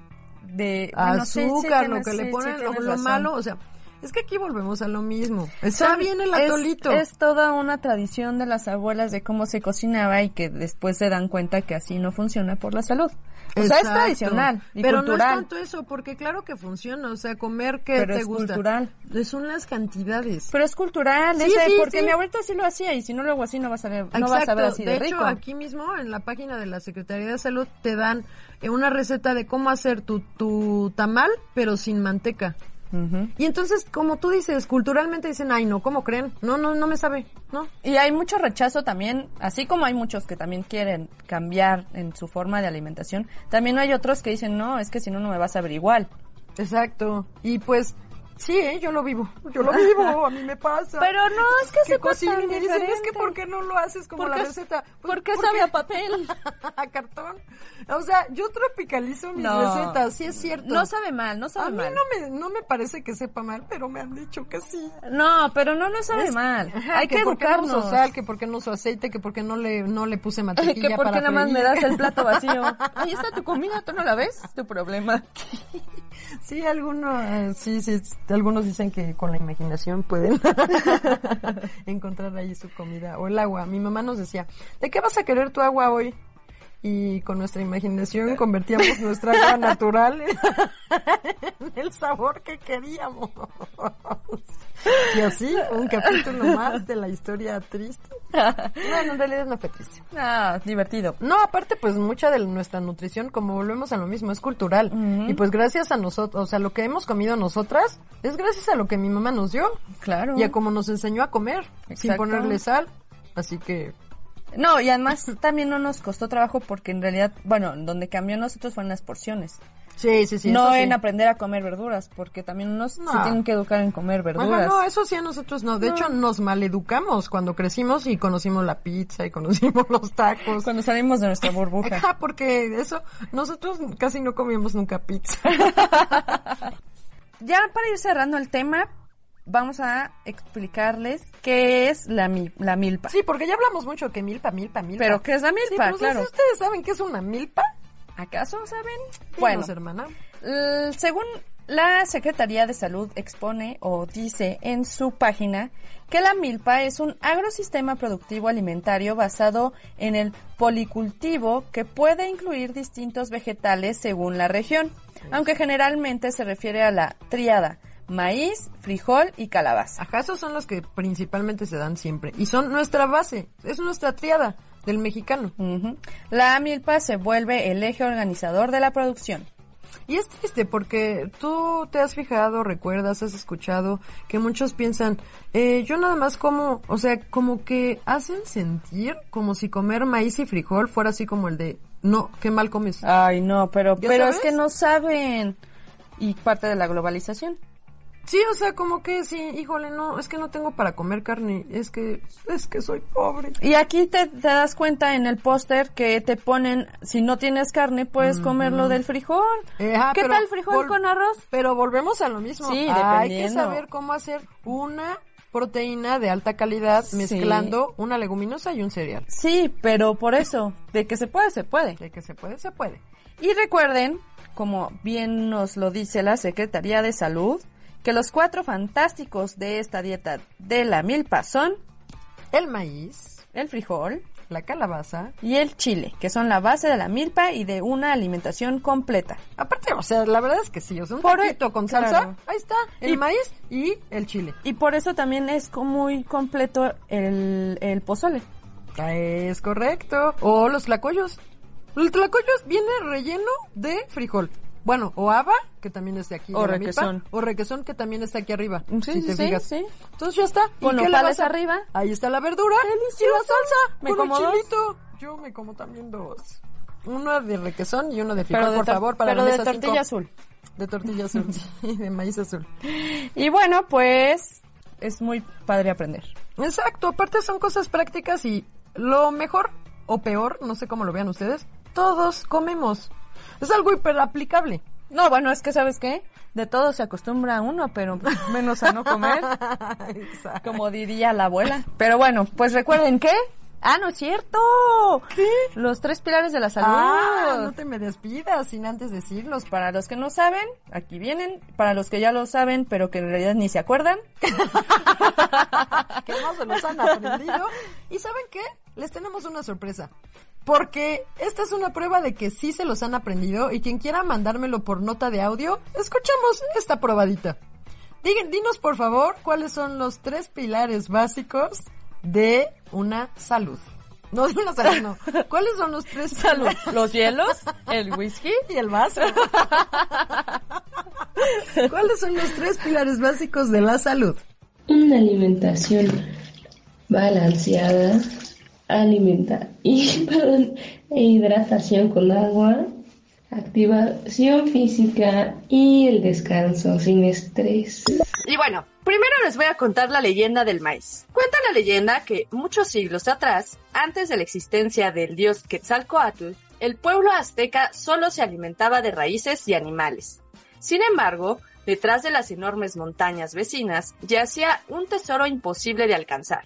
Speaker 2: de bueno, sí, sí
Speaker 3: azúcar, lo que
Speaker 2: sí,
Speaker 3: le ponen, lo, malo, o sea, Es que aquí volvemos a lo mismo. Está
Speaker 2: Son-
Speaker 3: bien el
Speaker 2: es-
Speaker 3: atolito.
Speaker 2: Es, toda una tradición de las abuelas de cómo se cocinaba y que después se dan cuenta que así no funciona por la salud. O sea, es
Speaker 3: Exacto.
Speaker 2: tradicional y
Speaker 3: Pero
Speaker 2: cultural.
Speaker 3: no es tanto eso, porque claro que funciona. O sea, comer que
Speaker 2: Pero
Speaker 3: te
Speaker 2: es
Speaker 3: gusta.
Speaker 2: cultural.
Speaker 3: Son las cantidades.
Speaker 2: Pero es cultural,
Speaker 3: Sí,
Speaker 2: ese,
Speaker 3: sí,
Speaker 2: porque
Speaker 3: sí.
Speaker 2: mi abuelita sí lo hacía y si no lo hago así no vas a ver, no vas a ver así de,
Speaker 3: hecho,
Speaker 2: rico.
Speaker 3: aquí mismo en la página de la Secretaría de Salud te dan eh, una receta de cómo hacer tu, tu tamal, pero sin manteca. Y entonces, como tú dices, culturalmente dicen, ay, no, ¿cómo creen? No, no, no me sabe, ¿no?
Speaker 2: Y hay mucho rechazo también, así como hay muchos que también quieren cambiar en su forma de alimentación, también hay otros que dicen, no, es que si no, no me vas a ver igual.
Speaker 3: Exacto. Y pues, sí, ¿eh? yo lo vivo. Yo lo vivo, a mí me pasa.
Speaker 2: Pero no, es que
Speaker 3: que
Speaker 2: se
Speaker 3: cocinan
Speaker 2: tan
Speaker 3: y dicen, es que. ¿por qué no lo haces como la receta? Pues,
Speaker 2: porque
Speaker 3: porque-
Speaker 2: sabe a papel.
Speaker 3: a cartón. O sea, yo tropicalizo mis
Speaker 2: No.
Speaker 3: recetas, sí es cierto.
Speaker 2: No sabe mal, no sabe
Speaker 3: a mí
Speaker 2: mal.
Speaker 3: no me, no me parece que sepa mal, pero me han dicho que sí.
Speaker 2: No, pero no, no sabe
Speaker 3: Es-
Speaker 2: mal.
Speaker 3: Ajá,
Speaker 2: Hay que,
Speaker 3: por qué no
Speaker 2: educarnos.
Speaker 3: uso sal, que por qué no uso aceite, que por qué no le, no le puse mantequilla
Speaker 2: que por qué nada más me das el plato vacío. Ahí está tu comida, ¿tú no la ves? Es tu problema.
Speaker 3: Sí, algunos, eh, sí, sí, algunos dicen que con la imaginación pueden encontrar ahí su comida o el agua. Mi mamá nos decía, ¿de qué vas a querer tu agua hoy? Y con nuestra imaginación convertíamos nuestra agua natural en, el sabor que queríamos. Y así, un capítulo más de la historia triste. Bueno, en realidad no fue triste.
Speaker 2: Ah, divertido.
Speaker 3: No, aparte, pues mucha de nuestra nutrición, como volvemos a lo mismo, es cultural. Y pues gracias a nosotros, o sea, lo que hemos comido nosotras, es gracias a lo que mi mamá nos dio.
Speaker 2: Claro.
Speaker 3: Y a cómo nos enseñó a comer, sin
Speaker 2: Exacto.
Speaker 3: ponerle sal. Así que,
Speaker 2: No, y además también no nos costó trabajo porque en realidad, bueno, donde cambió nosotros fueron las porciones.
Speaker 3: sí, sí, sí.
Speaker 2: no
Speaker 3: sí.
Speaker 2: en aprender a comer verduras, porque también unos
Speaker 3: No.
Speaker 2: se tienen que educar en comer
Speaker 3: Ajá,
Speaker 2: verduras.
Speaker 3: no, eso sí a nosotros no. De hecho, nos maleducamos cuando crecimos y conocimos la pizza y conocimos los tacos.
Speaker 2: Cuando salimos de nuestra burbuja.
Speaker 3: Ajá, porque eso, nosotros casi no comíamos nunca pizza.
Speaker 2: Ya para ir cerrando el tema, vamos a explicarles qué es la, mi- la milpa.
Speaker 3: Sí, porque ya hablamos mucho que milpa, milpa, milpa.
Speaker 2: Pero ¿qué es la
Speaker 3: Sí,
Speaker 2: milpa?
Speaker 3: pero
Speaker 2: claro.
Speaker 3: ¿sí ¿ustedes saben qué es una milpa?
Speaker 2: ¿Acaso saben?
Speaker 3: Bueno, hermana.
Speaker 2: según la Secretaría de Salud expone o dice en su página que la milpa es un agrosistema productivo alimentario basado en el policultivo que puede incluir distintos vegetales según la región, aunque generalmente se refiere a la tríada maíz, frijol y calabaza.
Speaker 3: Ajá, esos son los que principalmente se dan siempre. Y son nuestra base, es nuestra triada del mexicano.
Speaker 2: La milpa se vuelve el eje organizador de la producción.
Speaker 3: Y es triste porque tú te has fijado, recuerdas, has escuchado que muchos piensan, eh, yo nada más como, o sea, como que hacen sentir como si comer maíz y frijol fuera así como el de, no, qué mal comes.
Speaker 2: Ay, no, pero,
Speaker 3: ¿Ya
Speaker 2: pero
Speaker 3: sabes?
Speaker 2: es que no saben. Y parte de la globalización.
Speaker 3: Sí, o sea, como que sí, híjole, no, es que no tengo para comer carne, es que, es que soy pobre.
Speaker 2: Y aquí te, te das cuenta en el póster que te ponen, si no tienes carne, puedes comerlo del frijol.
Speaker 3: Eh, ajá,
Speaker 2: ¿Qué tal frijol con arroz?
Speaker 3: Pero volvemos a lo mismo.
Speaker 2: Sí,
Speaker 3: Hay que saber cómo hacer una proteína de alta calidad
Speaker 2: Sí.
Speaker 3: mezclando una leguminosa y un cereal.
Speaker 2: Sí, pero por eso, de que se puede, se puede.
Speaker 3: De que se puede, se puede.
Speaker 2: Y recuerden, como bien nos lo dice la Secretaría de Salud, que los cuatro fantásticos de esta dieta de la milpa son
Speaker 3: El maíz,
Speaker 2: el frijol
Speaker 3: la calabaza.
Speaker 2: y el chile, que son la base de la milpa y de una alimentación completa.
Speaker 3: Aparte, o sea, la verdad es que sí, o sea, un
Speaker 2: Por-
Speaker 3: taquito con
Speaker 2: claro.
Speaker 3: salsa, ahí está, el
Speaker 2: Y-
Speaker 3: maíz y el chile.
Speaker 2: Y por eso también es muy completo el, el pozole.
Speaker 3: Es correcto. O los tlacoyos. El tlacoyos viene relleno de frijol. Bueno, o haba, que también es de aquí.
Speaker 2: O
Speaker 3: de la
Speaker 2: requesón.
Speaker 3: o requesón, que también está aquí arriba.
Speaker 2: Sí,
Speaker 3: si
Speaker 2: sí,
Speaker 3: te
Speaker 2: sí,
Speaker 3: fijas.
Speaker 2: sí.
Speaker 3: Entonces ya está. ¿Y
Speaker 2: Con
Speaker 3: qué le
Speaker 2: nopales
Speaker 3: vas a-
Speaker 2: arriba.
Speaker 3: Ahí está la verdura.
Speaker 2: Delicioso.
Speaker 3: Y la salsa.
Speaker 2: Me
Speaker 3: con
Speaker 2: como dos.
Speaker 3: chilito. Yo me como también dos. Uno de requesón y uno de frijol,
Speaker 2: de,
Speaker 3: por favor, para
Speaker 2: pero
Speaker 3: la
Speaker 2: de
Speaker 3: mesa
Speaker 2: tortilla
Speaker 3: cinco.
Speaker 2: azul.
Speaker 3: De tortilla azul, sí, de maíz azul.
Speaker 2: Y bueno, pues es muy padre aprender.
Speaker 3: Exacto, aparte son cosas prácticas y lo mejor o peor, no sé cómo lo vean ustedes, todos comemos. Es algo hiper aplicable.
Speaker 2: No, bueno, es que ¿sabes qué? De todo se acostumbra uno, pero menos a no comer, como diría la abuela. Pero bueno, pues recuerden que Ah, no es cierto.
Speaker 3: ¿Qué?
Speaker 2: Los tres pilares de la salud.
Speaker 3: Ah, no te me despidas sin antes decirlos.
Speaker 2: Para los que no saben, aquí vienen. Para los que ya lo saben, pero que en realidad ni se acuerdan.
Speaker 3: que no se los han aprendido. ¿Y saben qué? Les tenemos una sorpresa. Porque esta es una prueba de que sí se los han aprendido y quien quiera mandármelo por nota de audio, escuchemos esta probadita. Digan, dinos por favor cuáles son los tres pilares básicos de una salud. No de una salud, no. ¿Cuáles son los tres
Speaker 2: salud? Los hielos, el whisky
Speaker 3: y el vaso. ¿Cuáles son los tres pilares básicos de la salud?
Speaker 4: Una alimentación balanceada, alimenta y e hidratación con agua, activación física y el descanso sin estrés.
Speaker 2: Y bueno, primero les voy a contar la leyenda del maíz. Cuenta la leyenda que muchos siglos atrás, antes de la existencia del dios Quetzalcoatl, el pueblo azteca solo se alimentaba de raíces y animales. Sin embargo, detrás de las enormes montañas vecinas yacía un tesoro imposible de alcanzar.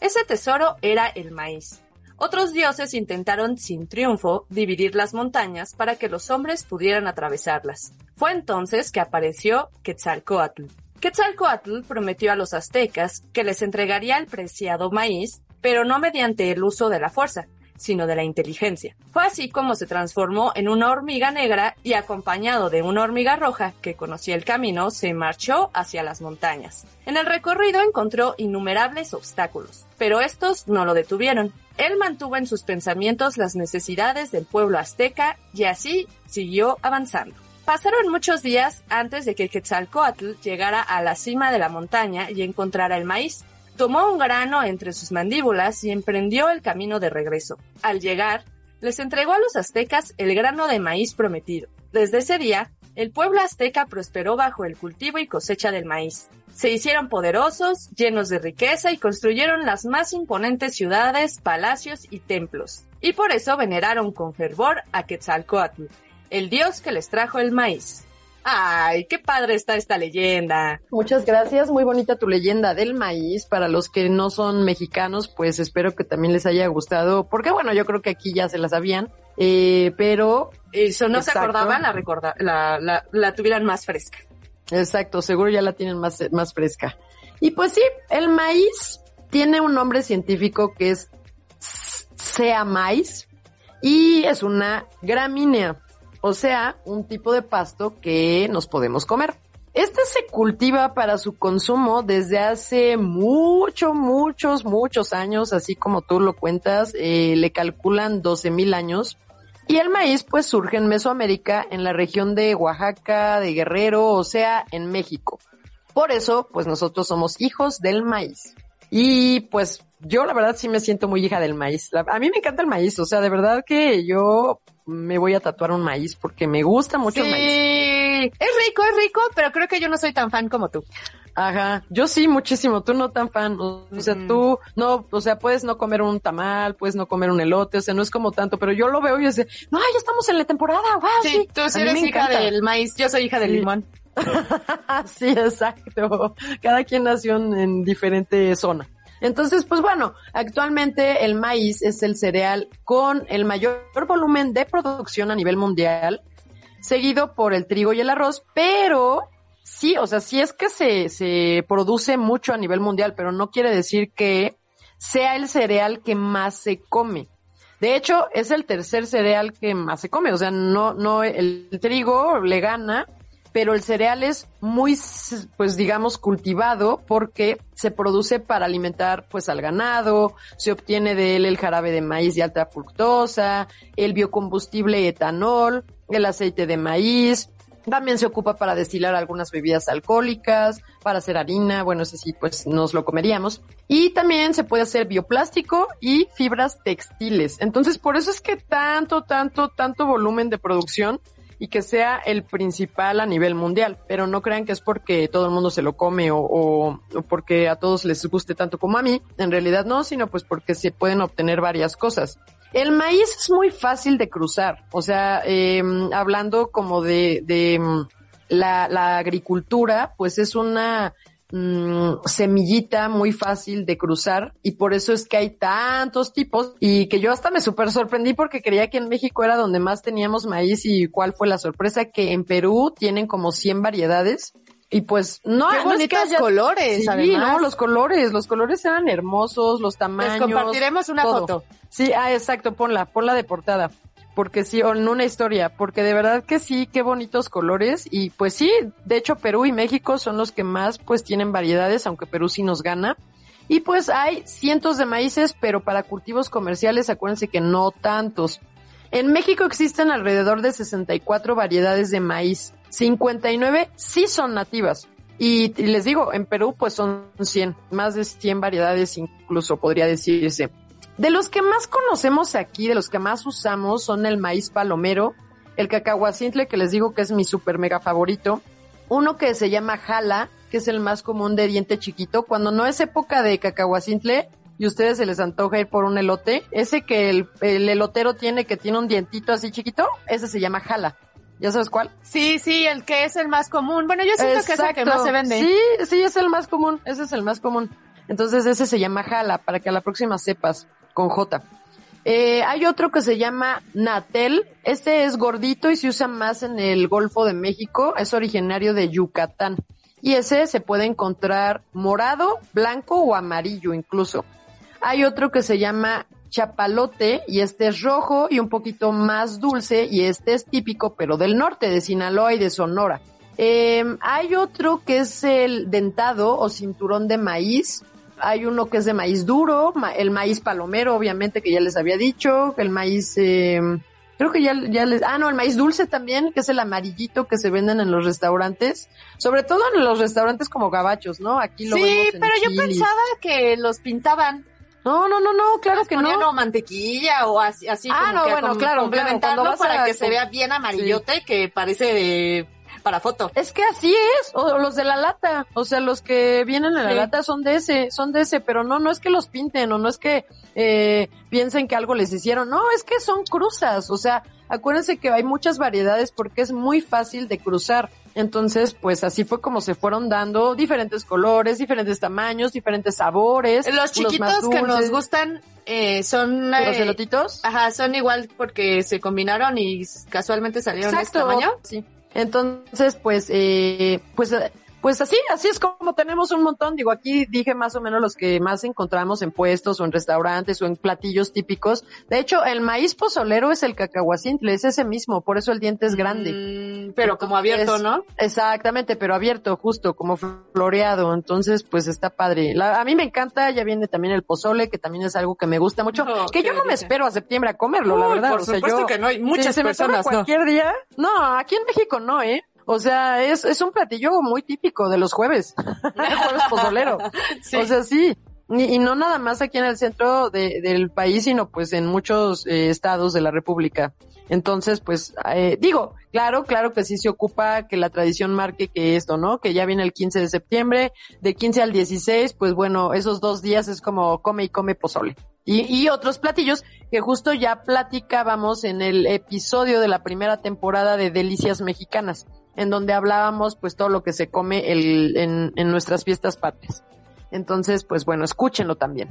Speaker 2: Ese tesoro era el maíz. Otros dioses intentaron sin triunfo dividir las montañas para que los hombres pudieran atravesarlas. Fue entonces que apareció Quetzalcoatl. Quetzalcoatl prometió a los aztecas que les entregaría el preciado maíz, pero no mediante el uso de la fuerza, sino de la inteligencia. Fue así como se transformó en una hormiga negra y acompañado de una hormiga roja que conocía el camino, se marchó hacia las montañas. En el recorrido encontró innumerables obstáculos, pero estos no lo detuvieron. Él mantuvo en sus pensamientos las necesidades del pueblo azteca y así siguió avanzando. Pasaron muchos días antes de que Quetzalcoatl llegara a la cima de la montaña y encontrara el maíz. Tomó un grano entre sus mandíbulas y emprendió el camino de regreso. Al llegar, les entregó a los aztecas el grano de maíz prometido. Desde ese día, el pueblo azteca prosperó bajo el cultivo y cosecha del maíz. Se hicieron poderosos, llenos de riqueza y construyeron las más imponentes ciudades, palacios y templos. Y por eso veneraron con fervor a Quetzalcoatl, el dios que les trajo el maíz. ¡Ay, qué padre está esta leyenda!
Speaker 3: Muchas gracias, muy bonita tu leyenda del maíz. Para los que no son mexicanos, pues espero que también les haya gustado, porque bueno, yo creo que aquí ya se la sabían, eh, pero...
Speaker 2: Eso no se acordaban, la, recorda, la, la, la tuvieran más fresca.
Speaker 3: Exacto, seguro ya la tienen más, más fresca. Y pues sí, el maíz tiene un nombre científico que es sea maíz y es una gramínea o sea, un tipo de pasto que nos podemos comer. Este se cultiva para su consumo desde hace mucho, muchos, muchos años, así como tú lo cuentas, eh, le calculan 12 mil años. Y el maíz pues surge en Mesoamérica, en la región de Oaxaca, de Guerrero, o sea, en México. Por eso, pues nosotros somos hijos del maíz. Y pues yo la verdad sí me siento muy hija del maíz. a mí me encanta el maíz, o sea, de verdad que yo me voy a tatuar un maíz porque me gusta mucho el maíz.
Speaker 2: Es rico, es rico, pero creo que yo no soy tan fan como tú.
Speaker 3: Ajá, yo sí muchísimo, tú no tan fan, o sea, tú no, o sea, puedes no comer un tamal, puedes no comer un elote, o sea, no es como tanto, pero yo lo veo y yo sé, no, ya estamos en la temporada, wow, sí,
Speaker 2: tú sí eres hija del maíz, yo soy hija del limón.
Speaker 3: sí, exacto, cada quien nació en diferente zona. Entonces, pues bueno, actualmente el maíz es el cereal con el mayor volumen de producción a nivel mundial, seguido por el trigo y el arroz, pero sí, o sea, sí es que se, se produce mucho a nivel mundial, pero no quiere decir que sea el cereal que más se come. De hecho, es el tercer cereal que más se come, o sea, no, no, el trigo le gana, pero el cereal es muy, pues digamos, cultivado porque se produce para alimentar pues al ganado, se obtiene de él el jarabe de maíz de alta fructosa, el biocombustible etanol, el aceite de maíz, también se ocupa para destilar algunas bebidas alcohólicas, para hacer harina, bueno, ese sí, pues nos lo comeríamos. Y también se puede hacer bioplástico y fibras textiles. Entonces, por eso es que tanto, tanto, tanto volumen de producción y que sea el principal a nivel mundial. Pero no crean que es porque todo el mundo se lo come o, o, porque a todos les guste tanto como a mí. En realidad no, sino pues porque se pueden obtener varias cosas. El maíz es muy fácil de cruzar. O sea, eh, hablando como de, de la, la agricultura, pues es una mm, semillita muy fácil de cruzar y por eso es que hay tantos tipos y que yo hasta me súper sorprendí porque creía que en México era donde más teníamos maíz y cuál fue la sorpresa que en Perú tienen como 100 variedades y pues no,
Speaker 2: Qué
Speaker 3: no es que
Speaker 2: bonitos
Speaker 3: haya-
Speaker 2: colores,
Speaker 3: Sí,
Speaker 2: además.
Speaker 3: no, los colores, los colores eran hermosos, los
Speaker 2: Les
Speaker 3: tamaños.
Speaker 2: compartiremos una
Speaker 3: todo.
Speaker 2: foto.
Speaker 3: Sí, ah, exacto, ponla, ponla de portada. Porque sí, en una historia, porque de verdad que sí, qué bonitos colores. Y pues sí, de hecho Perú y México son los que más pues tienen variedades, aunque Perú sí nos gana. Y pues hay cientos de maíces, pero para cultivos comerciales acuérdense que no tantos. En México existen alrededor de 64 variedades de maíz. 59 sí son nativas. Y, y les digo, en Perú pues son 100, más de 100 variedades incluso podría decirse. De los que más conocemos aquí, de los que más usamos, son el maíz palomero, el cacahuacintle, que les digo que es mi super mega favorito, uno que se llama jala, que es el más común de diente chiquito, cuando no es época de cacahuacintle y ustedes se les antoja ir por un elote, ese que el, el elotero tiene, que tiene un dientito así chiquito, ese se llama jala. ¿Ya sabes cuál?
Speaker 2: Sí, sí, el que es el más común. Bueno, yo siento que es el que más se vende.
Speaker 3: Sí, sí, es el más común, ese es el más común. Entonces ese se llama jala, para que a la próxima sepas, con J. Eh, hay otro que se llama Natel, este es gordito y se usa más en el Golfo de México, es originario de Yucatán. Y ese se puede encontrar morado, blanco o amarillo incluso. Hay otro que se llama chapalote y este es rojo y un poquito más dulce y este es típico pero del norte, de Sinaloa y de Sonora. Eh, hay otro que es el dentado o cinturón de maíz. Hay uno que es de maíz duro, ma- el maíz palomero, obviamente, que ya les había dicho, el maíz, eh, creo que ya, ya les, ah, no, el maíz dulce también, que es el amarillito que se venden en los restaurantes, sobre todo en los restaurantes como gabachos, ¿no? Aquí lo
Speaker 2: Sí,
Speaker 3: vemos en
Speaker 2: pero yo pensaba que los pintaban.
Speaker 3: No, no, no, no, claro que
Speaker 2: Ponían
Speaker 3: no.
Speaker 2: mantequilla o así, así
Speaker 3: Ah,
Speaker 2: como
Speaker 3: no,
Speaker 2: que
Speaker 3: bueno,
Speaker 2: com-
Speaker 3: claro,
Speaker 2: complementarlo
Speaker 3: claro,
Speaker 2: para que se vea bien amarillote que parece de para foto.
Speaker 3: Es que así es, o los de la lata, o sea, los que vienen en la
Speaker 2: Sí.
Speaker 3: lata son de ese, son de ese, pero no, no es que los pinten o no es que eh, piensen que algo les hicieron, no, es que son cruzas, o sea, acuérdense que hay muchas variedades porque es muy fácil de cruzar. Entonces, pues así fue como se fueron dando diferentes colores, diferentes tamaños, diferentes sabores.
Speaker 2: Los chiquitos que nos gustan eh, son
Speaker 3: ¿Los
Speaker 2: eh,
Speaker 3: elotitos?
Speaker 2: Ajá, son igual porque se combinaron y casualmente salieron de este tamaño.
Speaker 3: Sí. Entonces, pues, eh, pues, pues así, así es como tenemos un montón. Digo, aquí dije más o menos los que más encontramos en puestos o en restaurantes o en platillos típicos. De hecho, el maíz pozolero es el cacahuacintle, es ese mismo, por eso el diente es grande.
Speaker 2: Mm, pero como abierto, ¿no?
Speaker 3: Exactamente, pero abierto, justo, como floreado. Entonces, pues está padre. La- a mí me encanta, ya viene también el pozole, que también es algo que me gusta mucho. Que yo no me espero a septiembre a comerlo, la verdad.
Speaker 2: por
Speaker 3: o sea,
Speaker 2: supuesto
Speaker 3: yo-
Speaker 2: que no, hay muchas
Speaker 3: Sí, se me
Speaker 2: personas, ¿no?
Speaker 3: cualquier día. No, aquí en México no, ¿eh? O sea, es, es un platillo muy típico de los jueves. jueves pozolero.
Speaker 2: Sí.
Speaker 3: O sea, sí. Y, y no nada más aquí en el centro de- del país, sino pues en muchos eh, estados de la República. Entonces, pues, eh, digo, claro, claro que sí se ocupa que la tradición marque que esto, ¿no? Que ya viene el 15 de septiembre, de 15 al 16, pues bueno, esos dos días es como come y come pozole. Y, y otros platillos que justo ya platicábamos en el episodio de la primera temporada de Delicias Mexicanas, en donde hablábamos pues todo lo que se come el, en, en nuestras fiestas patrias. Entonces, pues bueno, escúchenlo también.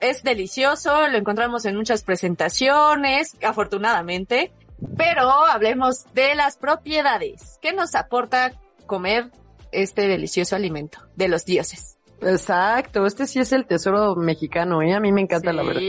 Speaker 2: es delicioso, lo encontramos en muchas presentaciones, afortunadamente, pero hablemos de las propiedades. ¿Qué nos aporta comer este delicioso alimento de los dioses?
Speaker 3: Exacto, este sí es el tesoro mexicano, ¿eh? A mí me encanta la verdad.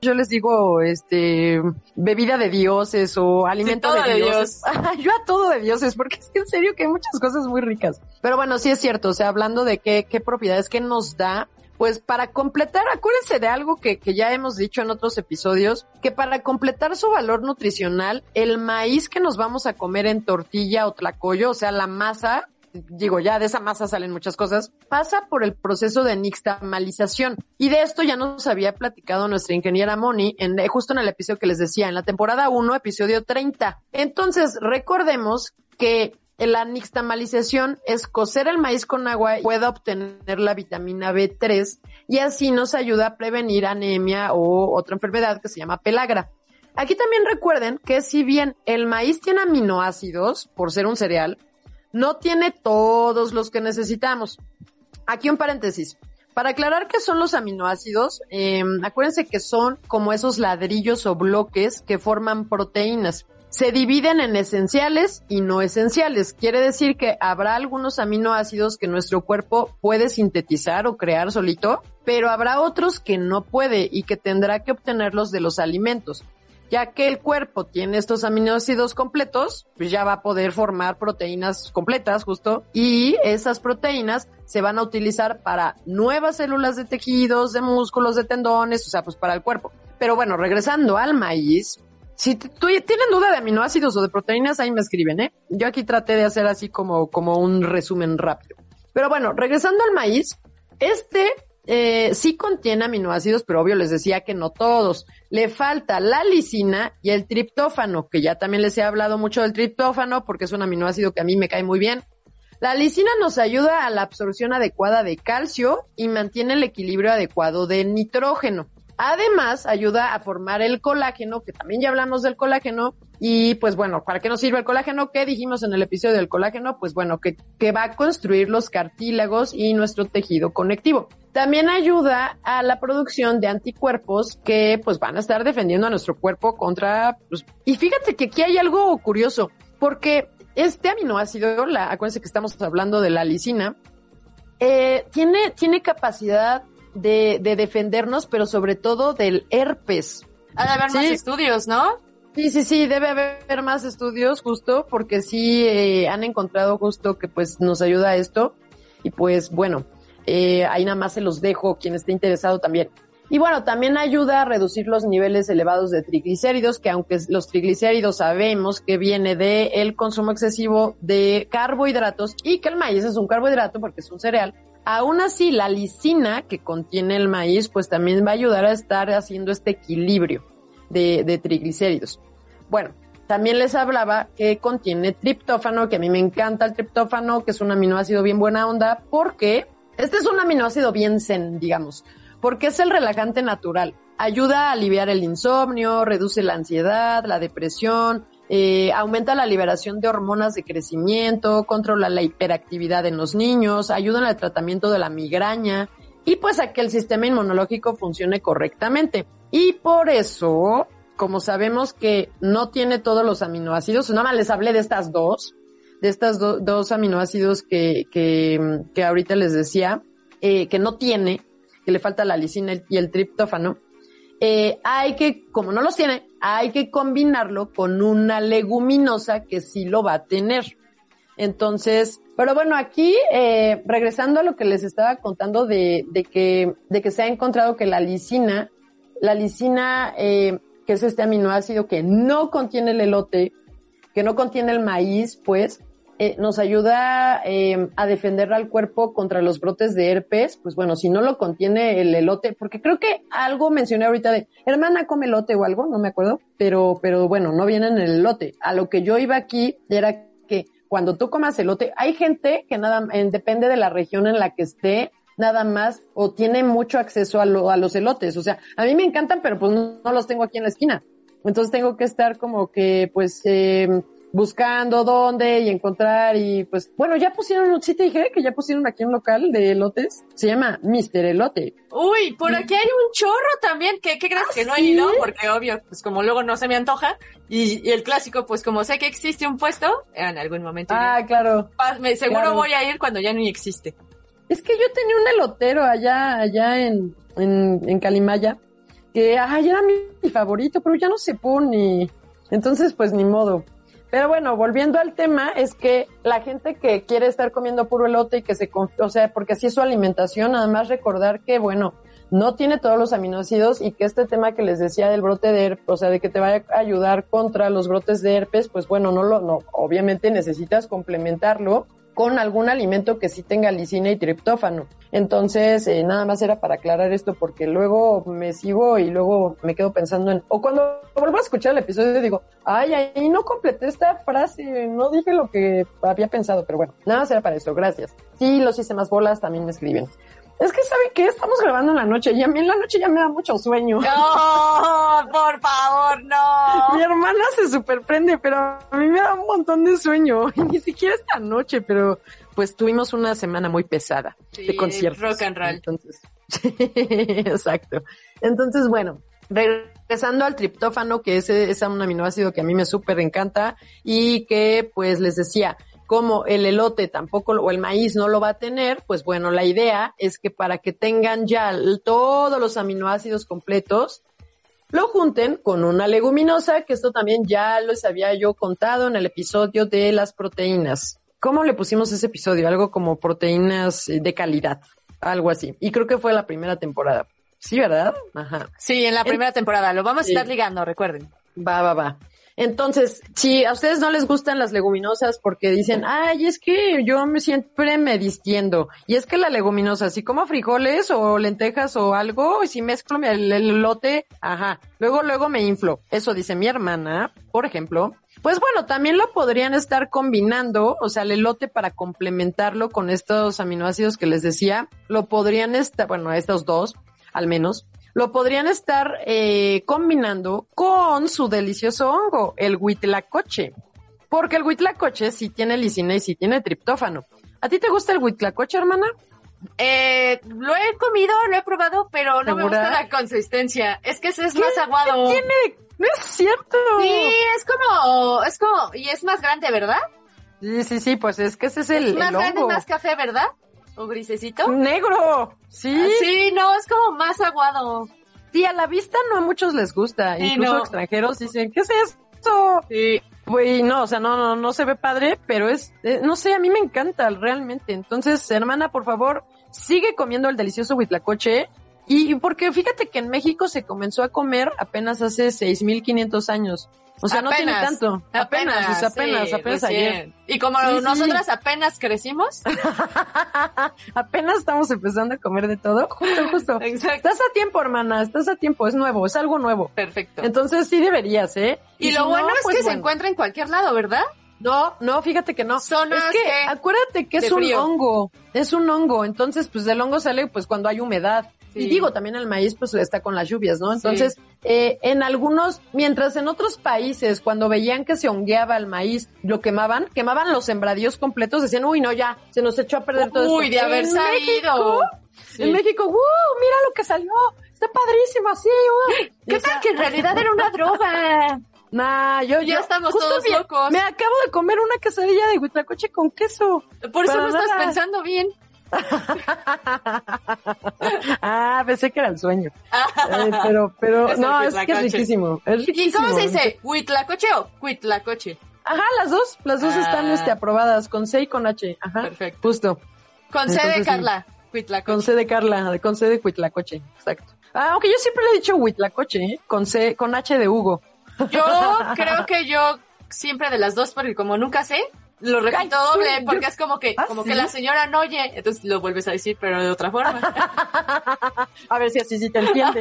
Speaker 3: Yo les digo, este, bebida de dioses o alimento
Speaker 2: todo
Speaker 3: de,
Speaker 2: de
Speaker 3: dioses. Yo a todo de dioses, porque es que en serio que hay muchas cosas muy ricas. Pero bueno, sí es cierto, o sea, hablando de qué, qué propiedades, qué nos da, pues para completar, acuérdense de algo que, que ya hemos dicho en otros episodios, que para completar su valor nutricional, el maíz que nos vamos a comer en tortilla o tlacoyo, o sea, la masa, digo, ya de esa masa salen muchas cosas, pasa por el proceso de nixtamalización. Y de esto ya nos había platicado nuestra ingeniera Moni, en, eh, justo en el episodio que les decía, en la temporada 1, episodio 30. Entonces, recordemos que la nixtamalización es cocer el maíz con agua y pueda obtener la vitamina B3 y así nos ayuda a prevenir anemia o otra enfermedad que se llama pelagra. Aquí también recuerden que si bien el maíz tiene aminoácidos por ser un cereal, no tiene todos los que necesitamos. Aquí un paréntesis. Para aclarar qué son los aminoácidos, eh, acuérdense que son como esos ladrillos o bloques que forman proteínas. Se dividen en esenciales y no esenciales. Quiere decir que habrá algunos aminoácidos que nuestro cuerpo puede sintetizar o crear solito, pero habrá otros que no puede y que tendrá que obtenerlos de los alimentos ya que el cuerpo tiene estos aminoácidos completos, pues ya va a poder formar proteínas completas justo y esas proteínas se van a utilizar para nuevas células de tejidos, de músculos, de tendones, o sea, pues para el cuerpo. Pero bueno, regresando al maíz, si tienen duda de aminoácidos o de proteínas, ahí me escriben, ¿eh? Yo aquí traté de hacer así como, como un resumen rápido. Pero bueno, regresando al maíz, este eh, sí contiene aminoácidos, pero obvio les decía que no todos. Le falta la lisina y el triptófano, que ya también les he hablado mucho del triptófano porque es un aminoácido que a mí me cae muy bien. La lisina nos ayuda a la absorción adecuada de calcio y mantiene el equilibrio adecuado de nitrógeno. Además, ayuda a formar el colágeno, que también ya hablamos del colágeno. Y pues bueno, ¿para qué nos sirve el colágeno? ¿Qué dijimos en el episodio del colágeno? Pues bueno, que, que va a construir los cartílagos y nuestro tejido conectivo. También ayuda a la producción de anticuerpos que pues van a estar defendiendo a nuestro cuerpo contra... Pues, y fíjate que aquí hay algo curioso, porque este aminoácido, la, acuérdense que estamos hablando de la lisina, eh, tiene, tiene capacidad de, de defendernos, pero sobre todo del herpes.
Speaker 2: Ha de haber más estudios, ¿no?
Speaker 3: Sí, sí, sí, debe haber más estudios justo porque sí eh, han encontrado justo que pues nos ayuda a esto y pues bueno, eh, ahí nada más se los dejo quien esté interesado también. Y bueno, también ayuda a reducir los niveles elevados de triglicéridos, que aunque los triglicéridos sabemos que viene del el consumo excesivo de carbohidratos y que el maíz es un carbohidrato porque es un cereal, Aún así, la lisina que contiene el maíz, pues también va a ayudar a estar haciendo este equilibrio de, triglicéridos. Bueno, también les hablaba que contiene triptófano, que a mí me encanta el triptófano, que es un aminoácido bien buena onda, porque este es un aminoácido bien zen, digamos, porque es el relajante natural. Ayuda a aliviar el insomnio, reduce la ansiedad, la depresión, eh, aumenta la liberación de hormonas de crecimiento, controla la hiperactividad en los niños, ayuda en el tratamiento de la migraña y pues a que el sistema inmunológico funcione correctamente. Y por eso, como sabemos que no tiene todos los aminoácidos, nada más les hablé de estas dos, de estas dos aminoácidos que, que, que ahorita les decía, eh, que no tiene, que le falta la lisina y el triptófano, eh, hay que, como no los tiene, hay que combinarlo con una leguminosa que sí lo va a tener. Entonces, pero bueno, aquí, eh, regresando a lo que les estaba contando de, de, que, de que se ha encontrado que la lisina, la lisina, eh, que es este aminoácido que no contiene el elote, que no contiene el maíz, pues, eh, nos ayuda eh, a defender al cuerpo contra los brotes de herpes, pues bueno, si no lo contiene el elote, porque creo que algo mencioné ahorita de, hermana come elote o algo, no me acuerdo, pero, pero bueno, no viene en el elote. A lo que yo iba aquí era que cuando tú comas elote, hay gente que nada, depende de la región en la que esté, nada más, o tiene mucho acceso a, a los elotes. O sea, a mí me encantan, pero pues no, no los tengo aquí en la esquina. Entonces tengo que estar como que, pues, eh, buscando dónde y encontrar y pues bueno, ya pusieron, sí te dije que ya pusieron aquí un local de elotes, se llama Mister Elote.
Speaker 2: Uy, por aquí hay un chorro también, que qué crees que no he ido, porque obvio, pues como luego no se me antoja, y, el clásico, pues como sé que existe un puesto, en algún momento.
Speaker 3: Ah, claro.
Speaker 2: Me, seguro voy a ir cuando ya no existe.
Speaker 3: Es que yo tenía un elotero allá, allá en, en, en Calimaya, que ay, era mi, mi favorito, pero ya no se pone. Entonces, pues ni modo. Pero bueno, volviendo al tema, es que la gente que quiere estar comiendo puro elote y que se, o sea, porque así es su alimentación, además recordar que, bueno, no tiene todos los aminoácidos y que este tema que les decía del brote de herpes, o sea, de que te vaya a ayudar contra los brotes de herpes, pues bueno, no lo, no, obviamente necesitas complementarlo con algún alimento que sí tenga lisina y triptófano. Entonces, eh, nada más era para aclarar esto porque luego me sigo y luego me quedo pensando en, o cuando vuelvo a escuchar el episodio digo, ay, ahí no completé esta frase, no dije lo que había pensado, pero bueno, nada más era para eso, gracias. Sí, los hice más bolas, también me escriben. Es que, ¿saben qué? Estamos grabando en la noche y a mí en la noche ya me da mucho sueño.
Speaker 2: No, por favor, no.
Speaker 3: Mi hermana se superprende, pero a mí me da un montón de sueño. Y ni siquiera esta noche, pero pues tuvimos una semana muy pesada
Speaker 2: Sí,
Speaker 3: de conciertos.
Speaker 2: rock and roll.
Speaker 3: Entonces, exacto. Entonces, bueno, regresando al triptófano, que ese es un aminoácido que a mí me súper encanta y que, pues, les decía, como el elote tampoco, o el maíz no lo va a tener, pues bueno, la idea es que para que tengan ya todos los aminoácidos completos, lo junten con una leguminosa, que esto también ya les había yo contado en el episodio de las proteínas. ¿Cómo le pusimos ese episodio? Algo como proteínas eh, de calidad, algo así. Y creo que fue la primera temporada. Sí, ¿verdad? Ajá.
Speaker 2: Sí, en la primera temporada. Lo vamos a
Speaker 3: Sí.
Speaker 2: estar ligando, recuerden.
Speaker 3: Va, va, va. Entonces, si a ustedes no les gustan las leguminosas porque dicen, ay, es que yo me siempre me distiendo. Y es que la leguminosa, si como frijoles o lentejas o algo, y si mezclo el elote, ajá, luego, luego me inflo. Eso dice mi hermana, por ejemplo. Pues bueno, también lo podrían estar combinando, o sea, el elote para complementarlo con estos aminoácidos que les decía, lo podrían estar, bueno, estos dos, al menos, lo podrían estar eh, combinando con su delicioso hongo, el huitlacoche. Porque el huitlacoche sí tiene lisina y sí tiene triptófano. ¿A ti te gusta el huitlacoche, hermana?
Speaker 2: Eh, lo he comido, lo he probado, pero no me gusta la consistencia. Es que ese es más aguado.
Speaker 3: ¿Qué tiene? No es cierto.
Speaker 2: Sí, es como, es como, y es más grande, ¿verdad?
Speaker 3: Sí, sí, sí, pues es que ese es el,
Speaker 2: es más
Speaker 3: el
Speaker 2: grande, más café, ¿verdad? O grisecito.
Speaker 3: Negro. Sí.
Speaker 2: Sí, no, es como más aguado.
Speaker 3: Sí, a la vista no a muchos les gusta.
Speaker 2: Sí,
Speaker 3: Incluso
Speaker 2: no.
Speaker 3: extranjeros dicen, ¿qué es esto?
Speaker 2: Sí.
Speaker 3: Pues no, o sea, no, no, no se ve padre, pero es, eh, no sé, a mí me encanta realmente. Entonces, hermana, por favor, sigue comiendo el delicioso huitlacoche. Y, y porque fíjate que en México se comenzó a comer apenas hace 6.500 años. O sea, no tiene tanto. Apenas, apenas,
Speaker 2: sí,
Speaker 3: apenas ayer.
Speaker 2: Y como
Speaker 3: Sí, sí.
Speaker 2: nosotras apenas crecimos.
Speaker 3: apenas estamos empezando a comer de todo. Justo, justo.
Speaker 2: Exacto.
Speaker 3: Estás a tiempo, hermana, estás a tiempo, es nuevo, es algo nuevo.
Speaker 2: Perfecto.
Speaker 3: Entonces sí deberías, ¿eh?
Speaker 2: y, lo
Speaker 3: no,
Speaker 2: bueno es
Speaker 3: pues
Speaker 2: que se encuentra en cualquier lado, ¿verdad?
Speaker 3: No, no, fíjate que no.
Speaker 2: Zonas
Speaker 3: es que,
Speaker 2: que-
Speaker 3: acuérdate que es un
Speaker 2: frío.
Speaker 3: hongo, es un hongo, entonces pues del hongo sale pues cuando hay humedad.
Speaker 2: Sí.
Speaker 3: Y digo, también el maíz pues está con las lluvias, ¿no? Entonces, eh, en algunos, mientras en otros países, cuando veían que se hongueaba el maíz, lo quemaban, quemaban los sembradíos completos, decían, uy, no, ya, se nos echó a perder todo
Speaker 2: Uy,
Speaker 3: esto.
Speaker 2: de haber
Speaker 3: En
Speaker 2: sabido.
Speaker 3: México,
Speaker 2: Sí.
Speaker 3: En México, ¡wow! Mira lo que salió, está padrísimo, así, ¡wow! Y,
Speaker 2: ¿Qué
Speaker 3: sea,
Speaker 2: tal que en realidad era una droga?
Speaker 3: Nah, yo,
Speaker 2: Ya estamos todos
Speaker 3: bien,
Speaker 2: locos.
Speaker 3: Me acabo de comer una quesadilla de huitlacoche con queso.
Speaker 2: Por eso no estás pensando bien.
Speaker 3: ah, pensé que era el sueño. Eh, pero, pero,
Speaker 2: Es
Speaker 3: no, es que es riquísimo. Es
Speaker 2: ¿Y cómo se dice? ¿Huitlacoche o cuitlacoche?
Speaker 3: Ajá, las dos, las dos
Speaker 2: Ah.
Speaker 3: están este, aprobadas, con C y con H. Ajá.
Speaker 2: Perfecto.
Speaker 3: Justo.
Speaker 2: Con C de
Speaker 3: Entonces.
Speaker 2: Carla. Huitlacoche.
Speaker 3: Con C de Carla, con C de Huitlacoche. Exacto. Ah, aunque yo siempre le he dicho Huitlacoche, ¿eh? Con C, con H de Hugo.
Speaker 2: Yo creo que yo siempre de las dos, porque como nunca sé, lo repito
Speaker 3: Ay,
Speaker 2: doble,
Speaker 3: sí,
Speaker 2: porque
Speaker 3: yo-
Speaker 2: es como que,
Speaker 3: ¿Ah,
Speaker 2: como
Speaker 3: sí?
Speaker 2: que la señora no oye, entonces lo vuelves a decir, pero de otra forma.
Speaker 3: A ver si así sí te entiende.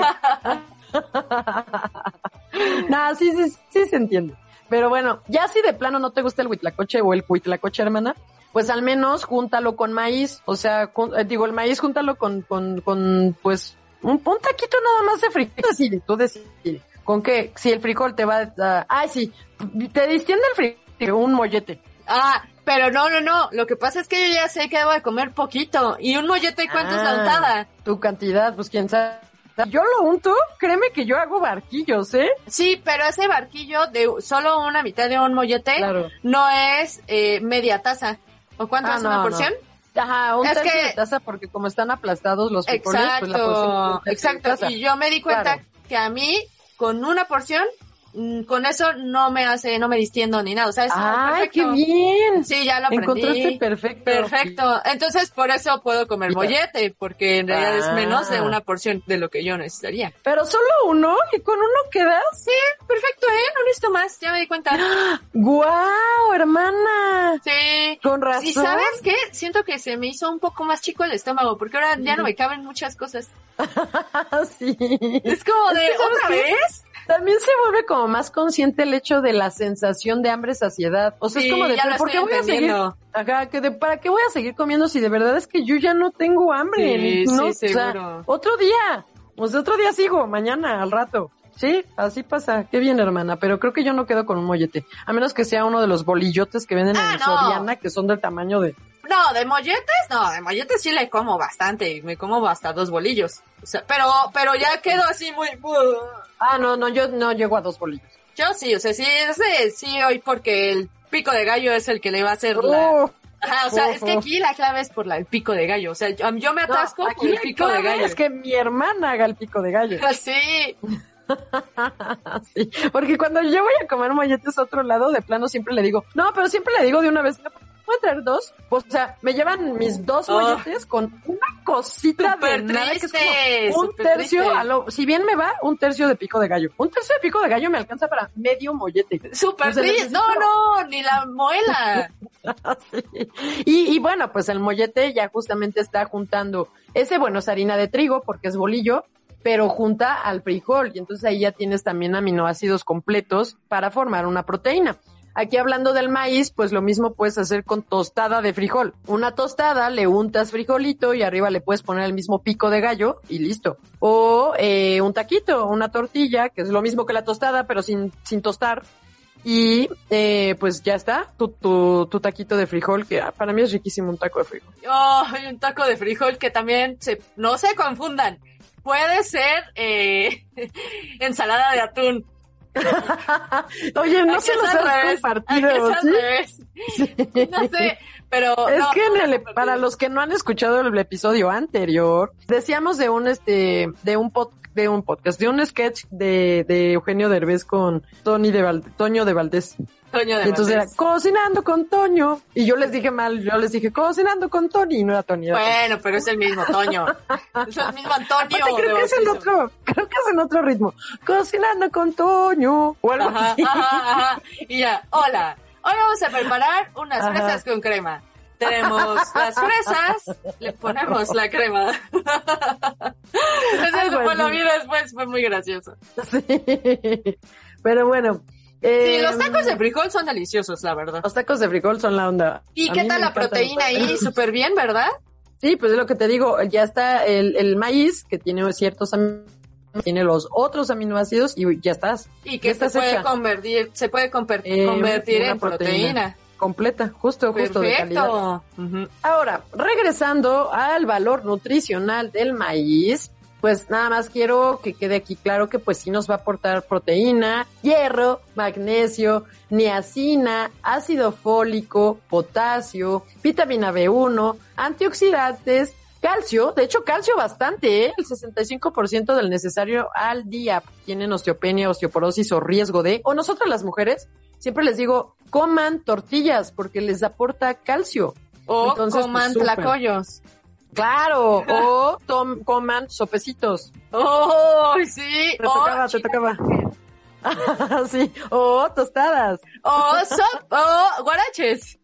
Speaker 3: nah, sí, sí, sí se entiende. Pero bueno, ya si de plano no te gusta el huitlacoche o el huitlacoche, hermana, pues al menos júntalo con maíz. O sea, eh, digo, el maíz júntalo con, con, con, pues, un, un taquito nada más de frijol. Así, tú decides. ¿Con qué? Si el frijol te va a... ay, sí, te distiende el frijol, un mollete.
Speaker 2: Ah, pero no, no, no. Lo que pasa es que yo ya sé que debo de comer poquito. ¿Y un mollete cuánto es la
Speaker 3: Ah,
Speaker 2: untada?
Speaker 3: Tu cantidad, pues quién sabe. Yo lo unto, créeme que yo hago barquillos, ¿eh?
Speaker 2: Sí, pero ese barquillo de solo una mitad de un mollete
Speaker 3: Claro.
Speaker 2: no es eh, media taza. ¿O cuánto
Speaker 3: Ah,
Speaker 2: es
Speaker 3: no,
Speaker 2: una
Speaker 3: no.
Speaker 2: porción?
Speaker 3: Ajá, un
Speaker 2: Es
Speaker 3: tercio
Speaker 2: que-
Speaker 3: de taza porque como están aplastados los frijoles, pues la porción
Speaker 2: Exacto, exacto. Y yo me di cuenta
Speaker 3: Claro.
Speaker 2: que a mí, con una porción, con eso no me hace, no me distiendo ni nada. O sea, es
Speaker 3: ¡Ay, qué
Speaker 2: perfecto.
Speaker 3: bien!
Speaker 2: Sí, ya lo aprendí.
Speaker 3: Encontraste perfecto.
Speaker 2: Perfecto. Entonces, por eso puedo comer mollete, porque en realidad es
Speaker 3: Ah.
Speaker 2: menos de una porción de lo que yo necesitaría.
Speaker 3: Pero solo uno, y con uno quedas.
Speaker 2: Sí, perfecto, ¿eh? No necesito más, ya me di cuenta.
Speaker 3: ¡Guau, hermana!
Speaker 2: Sí.
Speaker 3: Con razón.
Speaker 2: ¿Y sabes qué? Siento que se me hizo un poco más chico el estómago, porque ahora ya no me caben muchas cosas.
Speaker 3: sí.
Speaker 2: Es como de,
Speaker 3: que, ¿sabes
Speaker 2: ¿otra
Speaker 3: qué?
Speaker 2: vez?
Speaker 3: También se vuelve como más consciente el hecho de la sensación de hambre saciedad. O sea,
Speaker 2: Sí,
Speaker 3: es como de,
Speaker 2: ya
Speaker 3: ¿pero
Speaker 2: lo
Speaker 3: ¿por qué voy a seguir? Ajá, que de, ¿para qué voy a seguir comiendo si de verdad es que yo ya no tengo hambre?
Speaker 2: Sí,
Speaker 3: no,
Speaker 2: sí,
Speaker 3: o sea,
Speaker 2: seguro.
Speaker 3: otro día. O sea, otro día sigo, mañana, al rato. Sí, así pasa. Qué bien, hermana. Pero creo que yo no quedo con un mollete. A menos que sea uno de los bolillotes que venden
Speaker 2: Ah,
Speaker 3: en
Speaker 2: no.
Speaker 3: Soriana, que son del tamaño de...
Speaker 2: No, de molletes, no, de molletes sí le como bastante, me como hasta dos bolillos. O sea, pero, pero ya quedo así muy,
Speaker 3: Ah, no, no, yo no llego a dos bolillos.
Speaker 2: yo sí, o sea, sí, ese, sí, hoy porque el pico de gallo es el que le va a hacer la,
Speaker 3: Oh,
Speaker 2: Ajá, o sea, es que
Speaker 3: oh.
Speaker 2: aquí la clave es por la, el pico de gallo, o sea, yo, yo me
Speaker 3: no,
Speaker 2: atasco
Speaker 3: aquí
Speaker 2: por el pico de gallo.
Speaker 3: es que mi hermana haga el pico de gallo.
Speaker 2: Sí,
Speaker 3: Sí, porque cuando yo voy a comer molletes a otro lado, de plano siempre le digo, no, pero siempre le digo de una vez, ¿me puedo traer dos? O sea, me llevan mis dos
Speaker 2: Oh.
Speaker 3: molletes con una cosita de nada, que es
Speaker 2: triste,
Speaker 3: como un tercio,
Speaker 2: triste.
Speaker 3: a lo, si bien me va, un tercio de pico de gallo. Un tercio de pico de gallo me alcanza para medio mollete.
Speaker 2: súper triste. No, no, ni la muela.
Speaker 3: Sí. y, y bueno, pues el mollete ya justamente está juntando, ese bueno es harina de trigo porque es bolillo, pero junta al frijol y entonces ahí ya tienes también aminoácidos completos para formar una proteína. Aquí hablando del maíz, pues lo mismo puedes hacer con tostada de frijol. Una tostada, le untas frijolito y arriba le puedes poner el mismo pico de gallo y listo. O eh, un taquito, una tortilla, que es lo mismo que la tostada, pero sin, sin tostar. Y eh, pues ya está, tu, tu, tu taquito de frijol, que ah, para mí es riquísimo un taco de frijol.
Speaker 2: Oh, un taco de frijol que también se, no se confundan. Puede ser eh, ensalada de atún.
Speaker 3: Oye, no se los has compartido, ¿sí?
Speaker 2: revés. No sé, pero
Speaker 3: Es
Speaker 2: no,
Speaker 3: que en
Speaker 2: no
Speaker 3: el- para los que no han escuchado el episodio anterior, decíamos de un este, de un pod- de un podcast, de un sketch de, de Eugenio Derbez con Tony de Val- Toño de Valdés.
Speaker 2: Toño de
Speaker 3: Y entonces era cocinando con Toño. Y yo les dije mal, yo les dije cocinando con Tony y no era Toño.
Speaker 2: Bueno, pero es el mismo Toño. Es el mismo Antonio.
Speaker 3: Aparte, creo que es en otro, creo que es en otro ritmo. Cocinando con Toño. O algo
Speaker 2: Ajá,
Speaker 3: así.
Speaker 2: ajá, ajá. Y ya, hola. Hoy vamos a preparar unas fresas con crema. Tenemos las fresas, le ponemos la crema. Eso
Speaker 3: Algo
Speaker 2: fue la vida después, fue muy gracioso.
Speaker 3: Sí. Pero bueno.
Speaker 2: Sí,
Speaker 3: eh,
Speaker 2: los tacos de frijol son deliciosos, la verdad.
Speaker 3: Los tacos de frijol son la onda.
Speaker 2: ¿Y
Speaker 3: A
Speaker 2: qué tal la proteína ahí? Súper bien, ¿verdad?
Speaker 3: Sí, pues es lo que te digo. Ya está el, el maíz, que tiene ciertos aminoácidos, tiene los otros aminoácidos y ya estás.
Speaker 2: Y que se
Speaker 3: estás
Speaker 2: puede
Speaker 3: hecha.
Speaker 2: convertir, se puede
Speaker 3: Eh,
Speaker 2: convertir en
Speaker 3: proteína.
Speaker 2: proteína.
Speaker 3: Completa, justo, justo de calidad.
Speaker 2: Perfecto. Ujú.
Speaker 3: Ahora, regresando al valor nutricional del maíz, pues nada más quiero que quede aquí claro que pues sí nos va a aportar proteína, hierro, magnesio, niacina, ácido fólico, potasio, vitamina B1, antioxidantes, calcio, de hecho calcio bastante, ¿eh? el 65% del necesario al día tienen osteopenia, osteoporosis o riesgo de, o nosotras las mujeres, siempre les digo, coman tortillas porque les aporta calcio.
Speaker 2: O
Speaker 3: Entonces,
Speaker 2: coman
Speaker 3: pues,
Speaker 2: tlacoyos.
Speaker 3: Claro, o tom- coman sopecitos.
Speaker 2: ¡Oh, sí!
Speaker 3: Te tocaba, te tocaba. sí, o tostadas.
Speaker 2: O sop, o guaraches.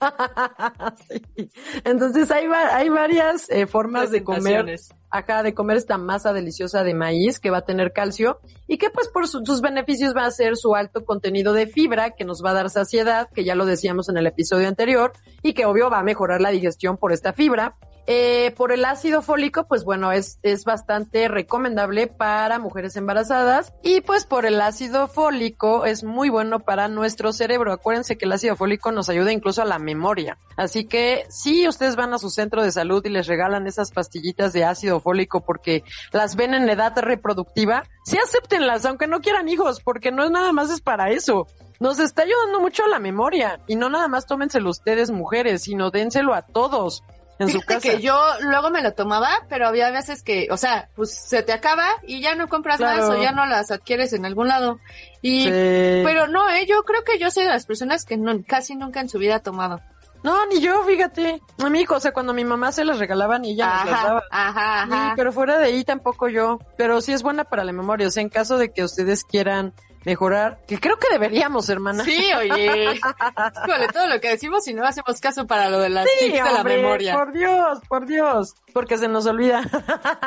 Speaker 3: Sí. Entonces hay, va- hay varias eh, formas de comer, acá de comer esta masa deliciosa de maíz que va a tener calcio y que pues por su- sus beneficios va a ser su alto contenido de fibra que nos va a dar saciedad, que ya lo decíamos en el episodio anterior y que obvio va a mejorar la digestión por esta fibra. Eh, por el ácido fólico, pues bueno, es, es bastante recomendable para mujeres embarazadas y pues por el ácido fólico es muy bueno para nuestro cerebro. Acuérdense que el ácido fólico nos ayuda incluso a la memoria. Así que si ustedes van a su centro de salud y les regalan esas pastillitas de ácido fólico porque las ven en edad reproductiva, sí acéptenlas, aunque no quieran hijos, porque no es nada más es para eso. Nos está ayudando mucho a la memoria y no nada más tómenselo ustedes mujeres, sino dénselo a todos en su
Speaker 2: Fíjate
Speaker 3: casa.
Speaker 2: que yo luego me lo tomaba, pero había veces que, o sea, pues se te acaba y ya no compras
Speaker 3: Claro.
Speaker 2: más o ya no las adquieres en algún lado. Y,
Speaker 3: Sí.
Speaker 2: pero no, eh, yo creo que yo soy de las personas que no, casi nunca en su vida ha tomado.
Speaker 3: No, ni yo, fíjate. A mí, o sea, cuando mi mamá se las regalaban y ella nos las
Speaker 2: Ajá,
Speaker 3: daba.
Speaker 2: ajá,
Speaker 3: Sí,
Speaker 2: ajá.
Speaker 3: pero fuera de ahí tampoco yo. Pero sí es buena para la memoria. O sea, en caso de que ustedes quieran mejorar, que creo que deberíamos, hermana.
Speaker 2: Sí, oye. Híjole, todo lo que decimos y no hacemos caso para lo de las
Speaker 3: Sí,
Speaker 2: tips de la memoria.
Speaker 3: Por Dios, por Dios. Porque se nos olvida.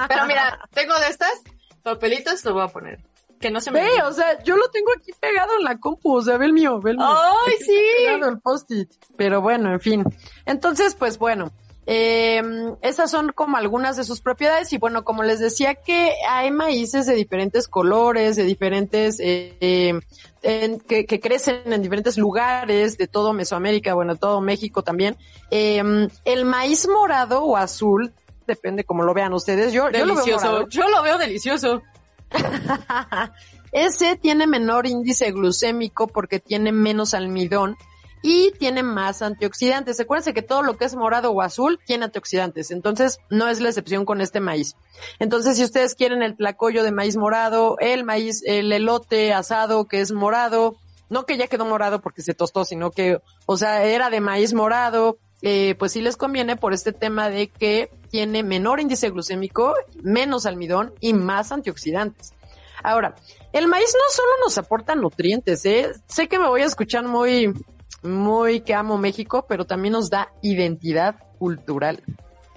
Speaker 2: Pero mira, tengo de estas papelitos, te voy a poner. Que no se me
Speaker 3: Ve, o sea, yo lo tengo aquí pegado en la compu. O sea, ve el mío, ve el mío.
Speaker 2: ¡Ay, sí!
Speaker 3: pegado el post-it. Pero bueno, en fin. Entonces, pues bueno, Eh, esas son como algunas de sus propiedades y bueno, como les decía que hay maíces de diferentes colores, de diferentes, eh, eh, en- que, que crecen en diferentes lugares de todo Mesoamérica, bueno, todo México también. Eh, el maíz morado o azul, depende como lo vean ustedes. Yo, yo lo veo morado.
Speaker 2: Yo lo veo delicioso.
Speaker 3: Ese tiene menor índice glucémico porque tiene menos almidón y tiene más antioxidantes. Acuérdense que todo lo que es morado o azul tiene antioxidantes, entonces no es la excepción con este maíz. Entonces, si ustedes quieren el tlacoyo de maíz morado, el maíz, el elote asado que es morado, no que ya quedó morado porque se tostó, sino que, o sea, era de maíz morado, eh, pues sí les conviene por este tema de que tiene menor índice glucémico, menos almidón y más antioxidantes. Ahora, el maíz no solo nos aporta nutrientes, ¿eh? Sé que me voy a escuchar muy, muy que amo México, pero también nos da identidad cultural.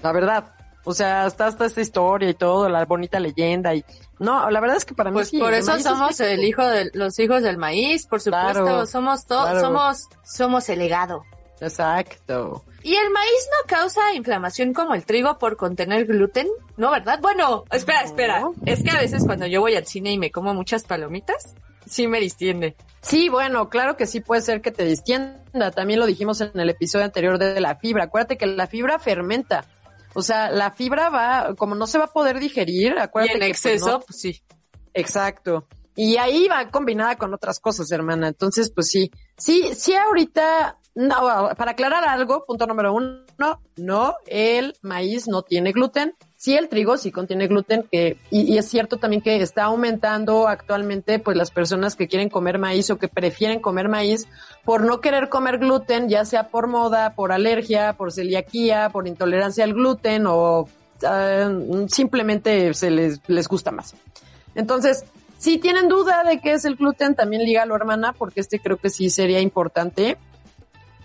Speaker 3: La verdad. O sea, está hasta esta historia y todo, la bonita leyenda y, no, la verdad es que para mí
Speaker 2: Pues
Speaker 3: sí,
Speaker 2: por eso
Speaker 3: es
Speaker 2: somos el hijo de los hijos del maíz, por supuesto.
Speaker 3: Claro,
Speaker 2: somos todo,
Speaker 3: claro.
Speaker 2: somos, somos el legado.
Speaker 3: Exacto.
Speaker 2: ¿Y el maíz no causa inflamación como el trigo por contener gluten? ¿No, verdad? Bueno, espera, espera. Es que a veces cuando yo voy al cine y me como muchas palomitas, sí me distiende.
Speaker 3: Sí, bueno, claro que sí puede ser que te distienda. También lo dijimos en el episodio anterior de la fibra. Acuérdate que la fibra fermenta. O sea, la fibra va, como no se va a poder digerir,
Speaker 2: Y
Speaker 3: acuérdate
Speaker 2: en
Speaker 3: que, pues,
Speaker 2: exceso,
Speaker 3: no-
Speaker 2: pues sí.
Speaker 3: Exacto. Y ahí va combinada con otras cosas, hermana. Entonces, pues sí. Sí, sí ahorita, no, para aclarar algo, punto número uno, no, el maíz no tiene gluten. Sí, el trigo sí contiene gluten, que, y, y es cierto también que está aumentando actualmente, pues las personas que quieren comer maíz o que prefieren comer maíz por no querer comer gluten, ya sea por moda, por alergia, por celiaquía, por intolerancia al gluten o ah, simplemente se les, les gusta más. Entonces, si tienen duda de qué es el gluten, también lígalo, hermana, porque este creo que sí sería importante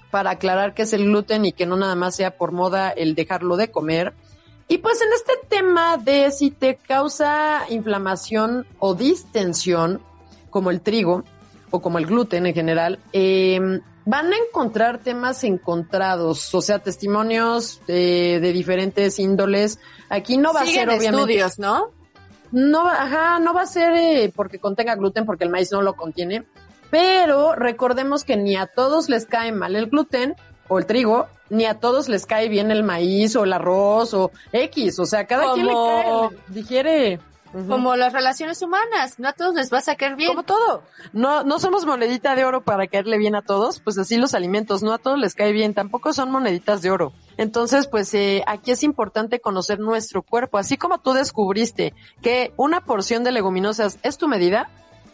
Speaker 3: para aclarar qué es el gluten y que no nada más sea por moda el dejarlo de comer. Y pues en este tema de si te causa inflamación o distensión, como el trigo o como el gluten en general, eh, van a encontrar temas encontrados, o sea, testimonios de, de diferentes índoles. Aquí no va
Speaker 2: Siguen
Speaker 3: a ser obviamente
Speaker 2: estudios, ¿no?
Speaker 3: no, va- ajá, no va a ser eh, porque contenga gluten, porque el maíz no lo contiene. Pero recordemos que ni a todos les cae mal el gluten o el trigo, ni a todos les cae bien el maíz o el arroz o X. O sea, cada quien le
Speaker 2: Como-
Speaker 3: cae, le- digiere.
Speaker 2: Como las relaciones humanas, no a todos les va a sacar bien.
Speaker 3: Como todo. No, no somos monedita de oro para caerle bien a todos, pues así los alimentos, no a todos les cae bien, tampoco son moneditas de oro. Entonces, pues eh, aquí es importante conocer nuestro cuerpo, así como tú descubriste que una porción de leguminosas es tu medida,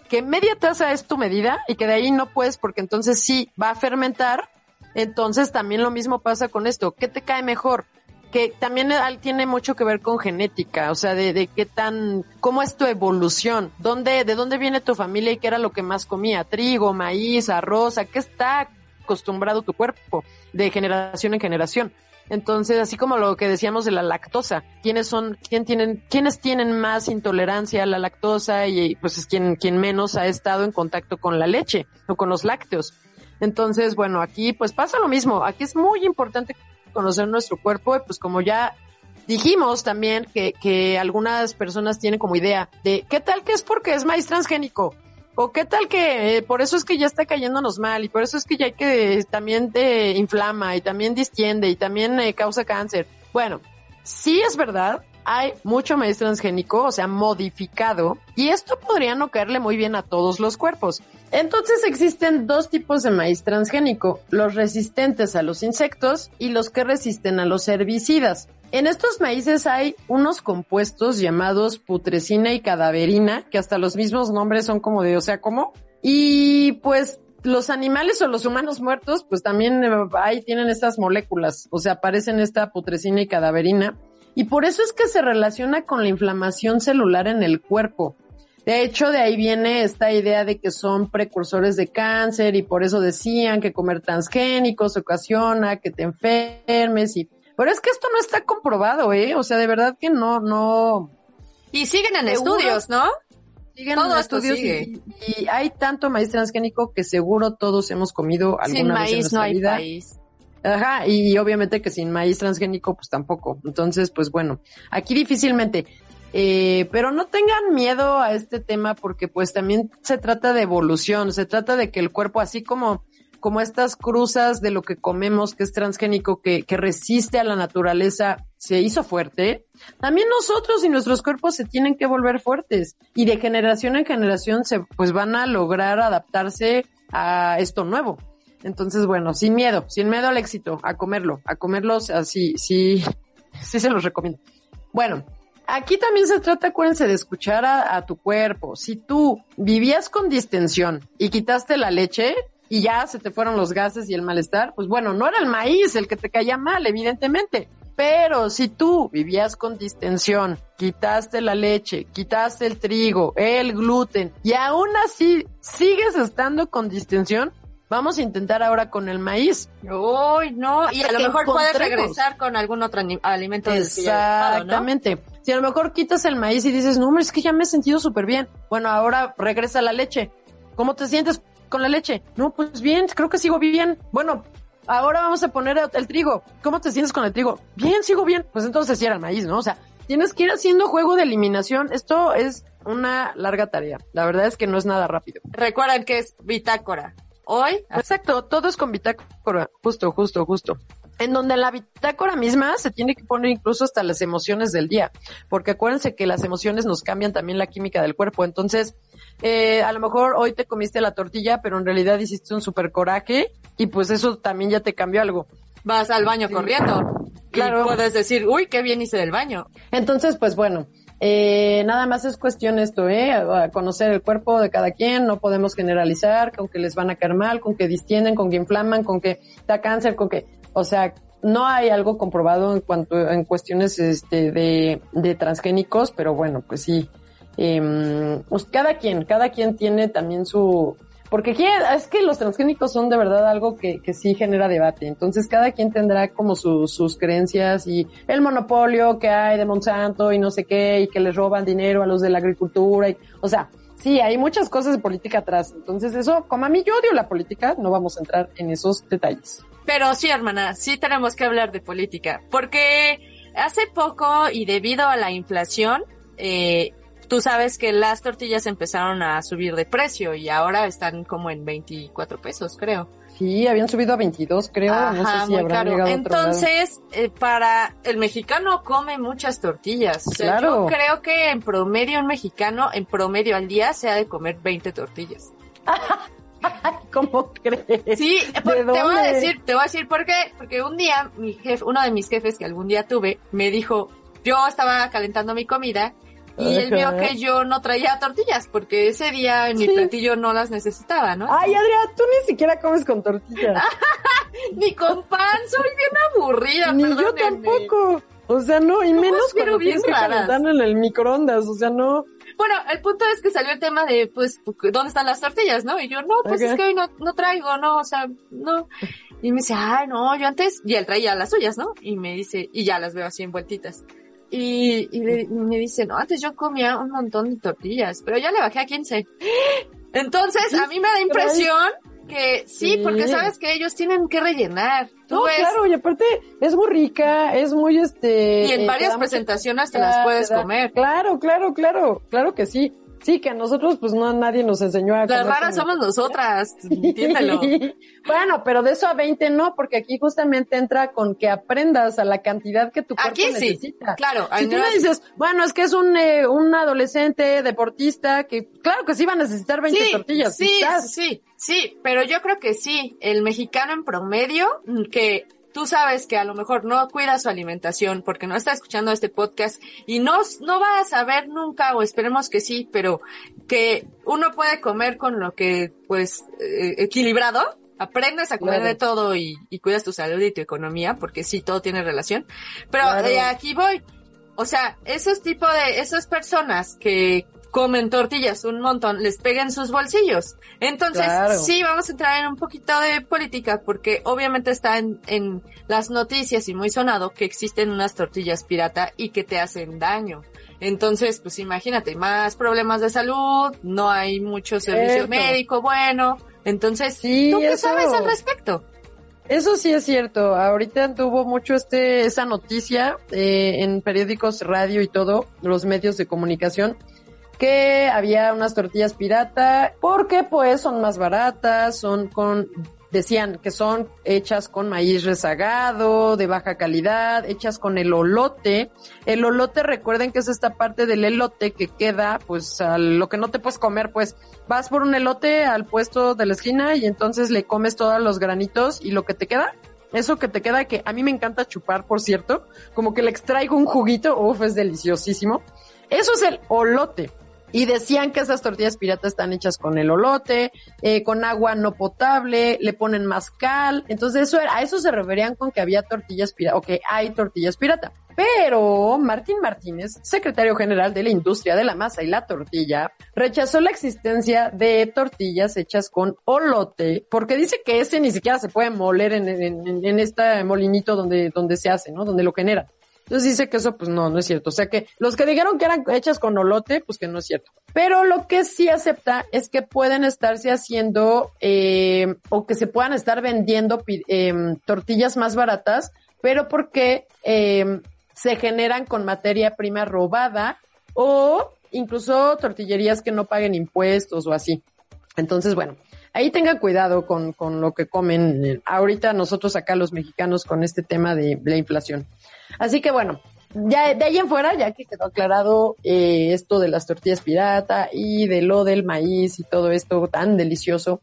Speaker 3: que media taza es tu medida y que de ahí no puedes porque entonces sí va a fermentar, entonces también lo mismo pasa con esto. ¿Qué te cae mejor? que también tiene mucho que ver con genética, o sea, de, de qué tan, cómo es tu evolución, dónde, de dónde viene tu familia y qué era lo que más comía, trigo, maíz, arroz, a qué está acostumbrado tu cuerpo de generación en generación. Entonces, así como lo que decíamos de la lactosa, quiénes son, quién tienen, quiénes tienen más intolerancia a la lactosa y pues es quien, quien menos ha estado en contacto con la leche o con los lácteos. Entonces, bueno, aquí pues pasa lo mismo. Aquí es muy importante conocer nuestro cuerpo y pues como ya dijimos también que, que algunas personas tienen como idea de qué tal que es porque es maíz transgénico o qué tal que eh, por eso es que ya está cayéndonos mal y por eso es que ya hay que eh, también te inflama y también distiende y también eh, causa cáncer. Bueno, sí es verdad, hay mucho maíz transgénico, o sea, modificado, y esto podría no caerle muy bien a todos los cuerpos. Entonces existen dos tipos de maíz transgénico, los resistentes a los insectos y los que resisten a los herbicidas. En estos maíces hay unos compuestos llamados putrescina y cadaverina, que hasta los mismos nombres son como de, o sea, ¿cómo? Y pues los animales o los humanos muertos, pues también eh, ahí tienen estas moléculas, o sea, aparecen esta putrescina y cadaverina. Y por eso es que se relaciona con la inflamación celular en el cuerpo. De hecho, de ahí viene esta idea de que son precursores de cáncer y por eso decían que comer transgénicos ocasiona que te enfermes y, pero es que esto no está comprobado, ¿eh? O sea, de verdad que no, no,
Speaker 2: Y siguen en
Speaker 3: Seguro.
Speaker 2: estudios, ¿no?
Speaker 3: siguen
Speaker 2: Todo
Speaker 3: en estudios
Speaker 2: sigue.
Speaker 3: y, y hay tanto maíz transgénico que seguro todos hemos comido alguna
Speaker 2: Sin
Speaker 3: vez en
Speaker 2: maíz
Speaker 3: nuestra
Speaker 2: no hay
Speaker 3: vida.
Speaker 2: país.
Speaker 3: Ajá, y, obviamente que sin maíz transgénico, pues tampoco. Entonces, pues bueno, aquí difícilmente. Eh, pero no tengan miedo a este tema porque pues también se trata de evolución, se trata de que el cuerpo, así como como estas cruzas de lo que comemos, que es transgénico, que, que resiste a la naturaleza, se hizo fuerte, también nosotros y nuestros cuerpos se tienen que volver fuertes y de generación en generación se pues van a lograr adaptarse a esto nuevo. Entonces, bueno, sin miedo, sin miedo al éxito, a comerlo, a comerlo así, sí, sí se los recomiendo. Bueno, aquí también se trata, acuérdense, de escuchar a, a tu cuerpo. Si tú vivías con distensión y quitaste la leche, y ya se te fueron los gases y el malestar, pues bueno, no era el maíz el que te caía mal, evidentemente. Pero si tú vivías con distensión, quitaste la leche, quitaste el trigo, el gluten y aún así sigues estando con distensión, vamos a intentar ahora con el maíz.
Speaker 2: Uy, no, y a lo mejor puedes regresar con algún otro alimento
Speaker 3: Exactamente. Si a lo mejor quitas el maíz y dices, no, es que ya me he sentido súper bien. Bueno, ahora regresa la leche. ¿Cómo te sientes? con la leche? No, pues bien, creo que sigo bien. Bueno, ahora vamos a poner el trigo. ¿Cómo te sientes con el trigo? Bien, sigo bien. Pues entonces sí era el maíz, ¿no? O sea, tienes que ir haciendo juego de eliminación. Esto es una larga tarea. La verdad es que no es nada rápido.
Speaker 2: Recuerden que es bitácora. Hoy.
Speaker 3: Exacto, todo es con bitácora. Justo, justo, justo en donde la bitácora misma se tiene que poner incluso hasta las emociones del día, porque acuérdense que las emociones nos cambian también la química del cuerpo, entonces eh, a lo mejor hoy te comiste la tortilla, pero en realidad hiciste un super coraje y pues eso también ya te cambió algo.
Speaker 2: Vas al baño corriendo. Claro. Y puedes decir, uy, qué bien hice del baño.
Speaker 3: Entonces, pues bueno, eh, nada más es cuestión esto, ¿eh? conocer el cuerpo de cada quien, no podemos generalizar con que les van a caer mal, con que distienden, con que inflaman, con que da cáncer, con que, o sea, no hay algo comprobado en cuanto, en cuestiones, este, de, de transgénicos, pero bueno, pues sí, eh, cada quien, cada quien tiene también su, porque aquí es que los transgénicos son de verdad algo que, que sí genera debate. Entonces cada quien tendrá como sus creencias y el monopolio que hay de Monsanto y no sé qué y que les roban dinero a los de la agricultura. O sea, sí, hay muchas cosas de política atrás. Entonces eso, como a mí yo odio la política, no vamos a entrar en esos detalles.
Speaker 2: Pero sí, hermana, sí tenemos que hablar de política. Porque hace poco y debido a la inflación, eh, tú sabes que las tortillas empezaron a subir de precio y ahora están como en 24 pesos, creo.
Speaker 3: Sí, habían subido a 22, creo. no sé si habrán llegado
Speaker 2: Entonces, eh, para el mexicano come muchas tortillas.
Speaker 3: claro.
Speaker 2: Yo creo que en promedio un mexicano, en promedio al día, se ha de comer 20 tortillas.
Speaker 3: ¿Cómo crees?
Speaker 2: Sí, te voy a decir, te voy a decir por qué. Porque un día mi jefe, uno de mis jefes que algún día tuve, me dijo, yo estaba calentando mi comida y él vio que yo no traía tortillas porque ese día en mi platillo no las necesitaba, ¿no?
Speaker 3: Ay, Adrián, tú ni siquiera comes con tortillas.
Speaker 2: ni con pan, soy bien aburrida.
Speaker 3: Ni yo tampoco. O sea, no, y menos cuando tienes que calentar en el microondas, o sea, no.
Speaker 2: Bueno, el punto es que salió el tema de, pues, ¿dónde están las tortillas, no? Y yo, no, pues es que hoy no, no traigo, no, o sea, no. Y me dice, ay, no, yo antes, y él traía las suyas, ¿no? Y me dice, y ya las veo así envueltitas. Y, y, me dice, no, antes yo comía un montón de tortillas, pero ya le bajé a 15. Entonces, a mí me da impresión que sí, porque sabes que ellos tienen que rellenar.
Speaker 3: ¿Tú no, claro, y aparte es muy rica, es muy este...
Speaker 2: Y en eh, varias presentaciones te las puedes comer.
Speaker 3: Claro, claro, claro, claro que sí. Sí, que a nosotros pues no nadie nos enseñó a...
Speaker 2: Las raras somos nosotras, entiéndelo.
Speaker 3: bueno, pero de eso a 20 no, porque aquí justamente entra con que aprendas a la cantidad que tu cuerpo aquí sí, necesita.
Speaker 2: claro.
Speaker 3: Si tú me dices, bueno, es que es un, eh, un adolescente deportista que claro que sí va a necesitar 20 tortillas.
Speaker 2: Sí, sí, sí, pero yo creo que sí, el mexicano en promedio, que tú sabes que a lo mejor no cuida su alimentación porque no está escuchando este podcast y no, no va a saber nunca, o esperemos que sí, pero que uno puede comer con lo que, pues, eh, equilibrado, aprendes a comer de todo y, cuidas tu salud y tu economía, porque sí, todo tiene relación. Pero de aquí voy. O sea, esos tipos de, esas personas que comen tortillas un montón, les peguen sus bolsillos. Entonces, sí, vamos a entrar en un poquito de política, porque obviamente está en, en las noticias y muy sonado que existen unas tortillas pirata y que te hacen daño. Entonces, pues imagínate, más problemas de salud, no hay mucho servicio médico bueno. Entonces, ¿tú qué sabes al respecto?
Speaker 3: Eso sí es cierto. Ahorita tuvo mucho este esa noticia eh, en periódicos, radio y todo, los medios de comunicación, que había unas tortillas pirata porque pues son más baratas, son con decían que son hechas con maíz rezagado, de baja calidad, hechas con el olote. El olote, recuerden que es esta parte del elote que queda, pues, a lo que no te puedes comer, pues, vas por un elote al puesto de la esquina y entonces le comes todos los granitos y lo que te queda, eso que te queda, que a mí me encanta chupar, por cierto, como que le extraigo un juguito, uff, es deliciosísimo. Eso es el olote. Y decían que esas tortillas piratas están hechas con el olote, eh, con agua no potable, le ponen más cal. Entonces eso era, a eso se referían con que había tortillas pirata, o que hay tortillas pirata. Pero Martín Martínez, secretario general de la industria de la masa y la tortilla, rechazó la existencia de tortillas hechas con olote, porque dice que ese ni siquiera se puede moler en, en, en este molinito donde, donde se hace, ¿no? Donde lo genera. Entonces dice que eso pues no, no es cierto. O sea que los que dijeron que eran hechas con olote, pues que no es cierto. Pero lo que sí acepta es que pueden estarse haciendo eh, o que se puedan estar vendiendo eh, tortillas más baratas, pero porque eh, se generan con materia prima robada o incluso tortillerías que no paguen impuestos o así. Entonces, bueno, ahí tengan cuidado con, con lo que comen. Ahorita nosotros acá los mexicanos con este tema de la inflación. Así que bueno, ya de ahí en fuera, ya que quedó aclarado eh, esto de las tortillas pirata y de lo del maíz y todo esto tan delicioso,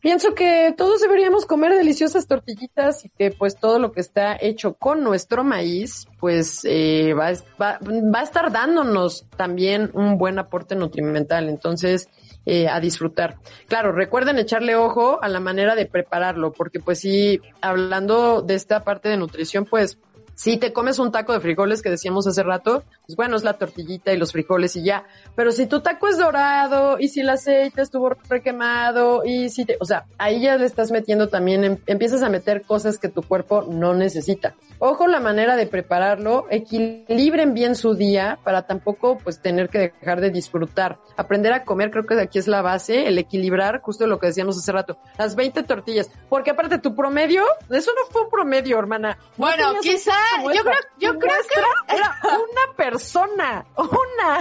Speaker 3: pienso que todos deberíamos comer deliciosas tortillitas y que pues todo lo que está hecho con nuestro maíz, pues eh, va, va, va, a estar dándonos también un buen aporte nutrimental. Entonces, eh, a disfrutar. Claro, recuerden echarle ojo a la manera de prepararlo, porque pues sí, hablando de esta parte de nutrición, pues si te comes un taco de frijoles que decíamos hace rato, pues bueno, es la tortillita y los frijoles y ya. Pero si tu taco es dorado y si el aceite estuvo requemado y si te, o sea, ahí ya le estás metiendo también, em, empiezas a meter cosas que tu cuerpo no necesita. Ojo la manera de prepararlo, equilibren bien su día para tampoco pues tener que dejar de disfrutar. Aprender a comer, creo que de aquí es la base, el equilibrar, justo lo que decíamos hace rato, las 20 tortillas. Porque aparte tu promedio, eso no fue un promedio, hermana.
Speaker 2: Bueno, quizá, yo creo, yo creo que
Speaker 3: era una persona, una.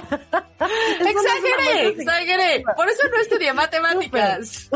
Speaker 2: exageré, exageré. Por eso no estudié matemáticas.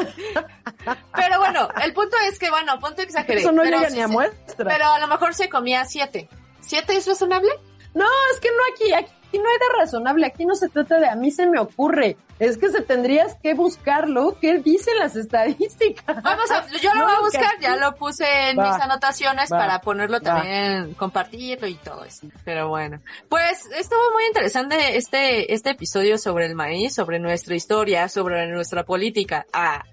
Speaker 2: Pero bueno, el punto es que, bueno, punto exageré.
Speaker 3: Eso no llega ni a muestra.
Speaker 2: Pero a lo mejor se comía siete. ¿Siete es razonable?
Speaker 3: No, es que no aquí, aquí no era razonable, aquí no se trata de a mí se me ocurre, es que se tendrías que buscarlo, ¿qué dicen las estadísticas?
Speaker 2: Vamos a, yo lo no, voy a buscar, aquí... ya lo puse en va, mis anotaciones va, para ponerlo también, va. compartirlo y todo eso. Pero bueno, pues estuvo muy interesante este, este episodio sobre el maíz, sobre nuestra historia, sobre nuestra política. Ah.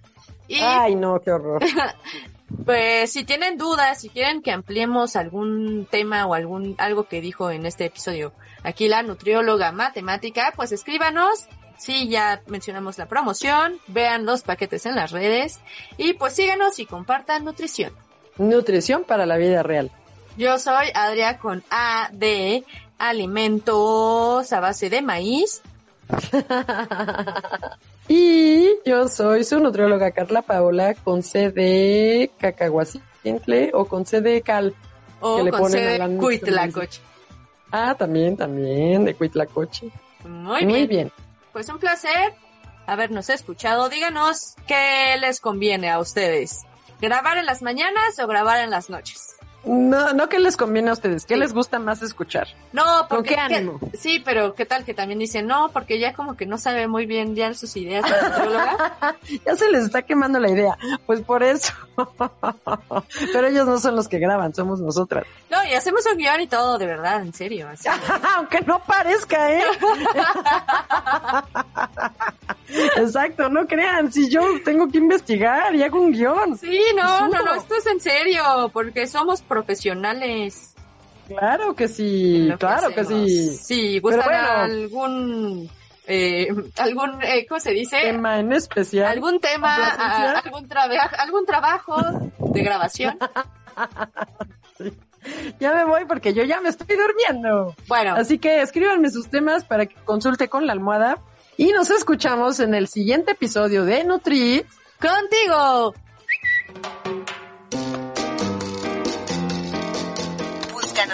Speaker 3: Y, Ay, no, qué horror.
Speaker 2: Pues si tienen dudas, si quieren que ampliemos algún tema o algún algo que dijo en este episodio aquí la nutrióloga matemática, pues escríbanos. Sí, ya mencionamos la promoción, vean los paquetes en las redes y pues síganos y compartan nutrición.
Speaker 3: Nutrición para la vida real.
Speaker 2: Yo soy Adria con A de alimentos a base de maíz.
Speaker 3: Y yo soy su nutrióloga Carla Paola con C de cacahuacintle o con C de cal.
Speaker 2: O que le con ponen C de cuitlacoche.
Speaker 3: Ah, también, también, de cuitlacoche.
Speaker 2: Muy,
Speaker 3: Muy
Speaker 2: bien.
Speaker 3: bien.
Speaker 2: Pues un placer habernos escuchado. Díganos qué les conviene a ustedes. ¿Grabar en las mañanas o grabar en las noches?
Speaker 3: No, no que les conviene a ustedes, ¿qué sí. les gusta más escuchar?
Speaker 2: No, porque,
Speaker 3: ¿Con qué ánimo?
Speaker 2: Que, sí, pero ¿qué tal que también dicen no? Porque ya como que no sabe muy bien ya sus ideas
Speaker 3: ya se les está quemando la idea, pues por eso. pero ellos no son los que graban, somos nosotras.
Speaker 2: No, y hacemos un guion y todo, de verdad, en serio. Así.
Speaker 3: Aunque no parezca, ¿eh? Exacto, no crean, si yo tengo que investigar y hago un guion.
Speaker 2: Sí, no, no, no, esto es en serio, porque somos profesionales.
Speaker 3: Claro que sí, que claro que sí.
Speaker 2: Sí, gustan bueno, algún eh, algún eh, ¿cómo se dice?
Speaker 3: Tema en especial.
Speaker 2: Algún tema, a, algún trabajo, algún trabajo de grabación.
Speaker 3: sí. Ya me voy porque yo ya me estoy durmiendo.
Speaker 2: Bueno.
Speaker 3: Así que escríbanme sus temas para que consulte con la almohada y nos escuchamos en el siguiente episodio de Nutri
Speaker 2: contigo.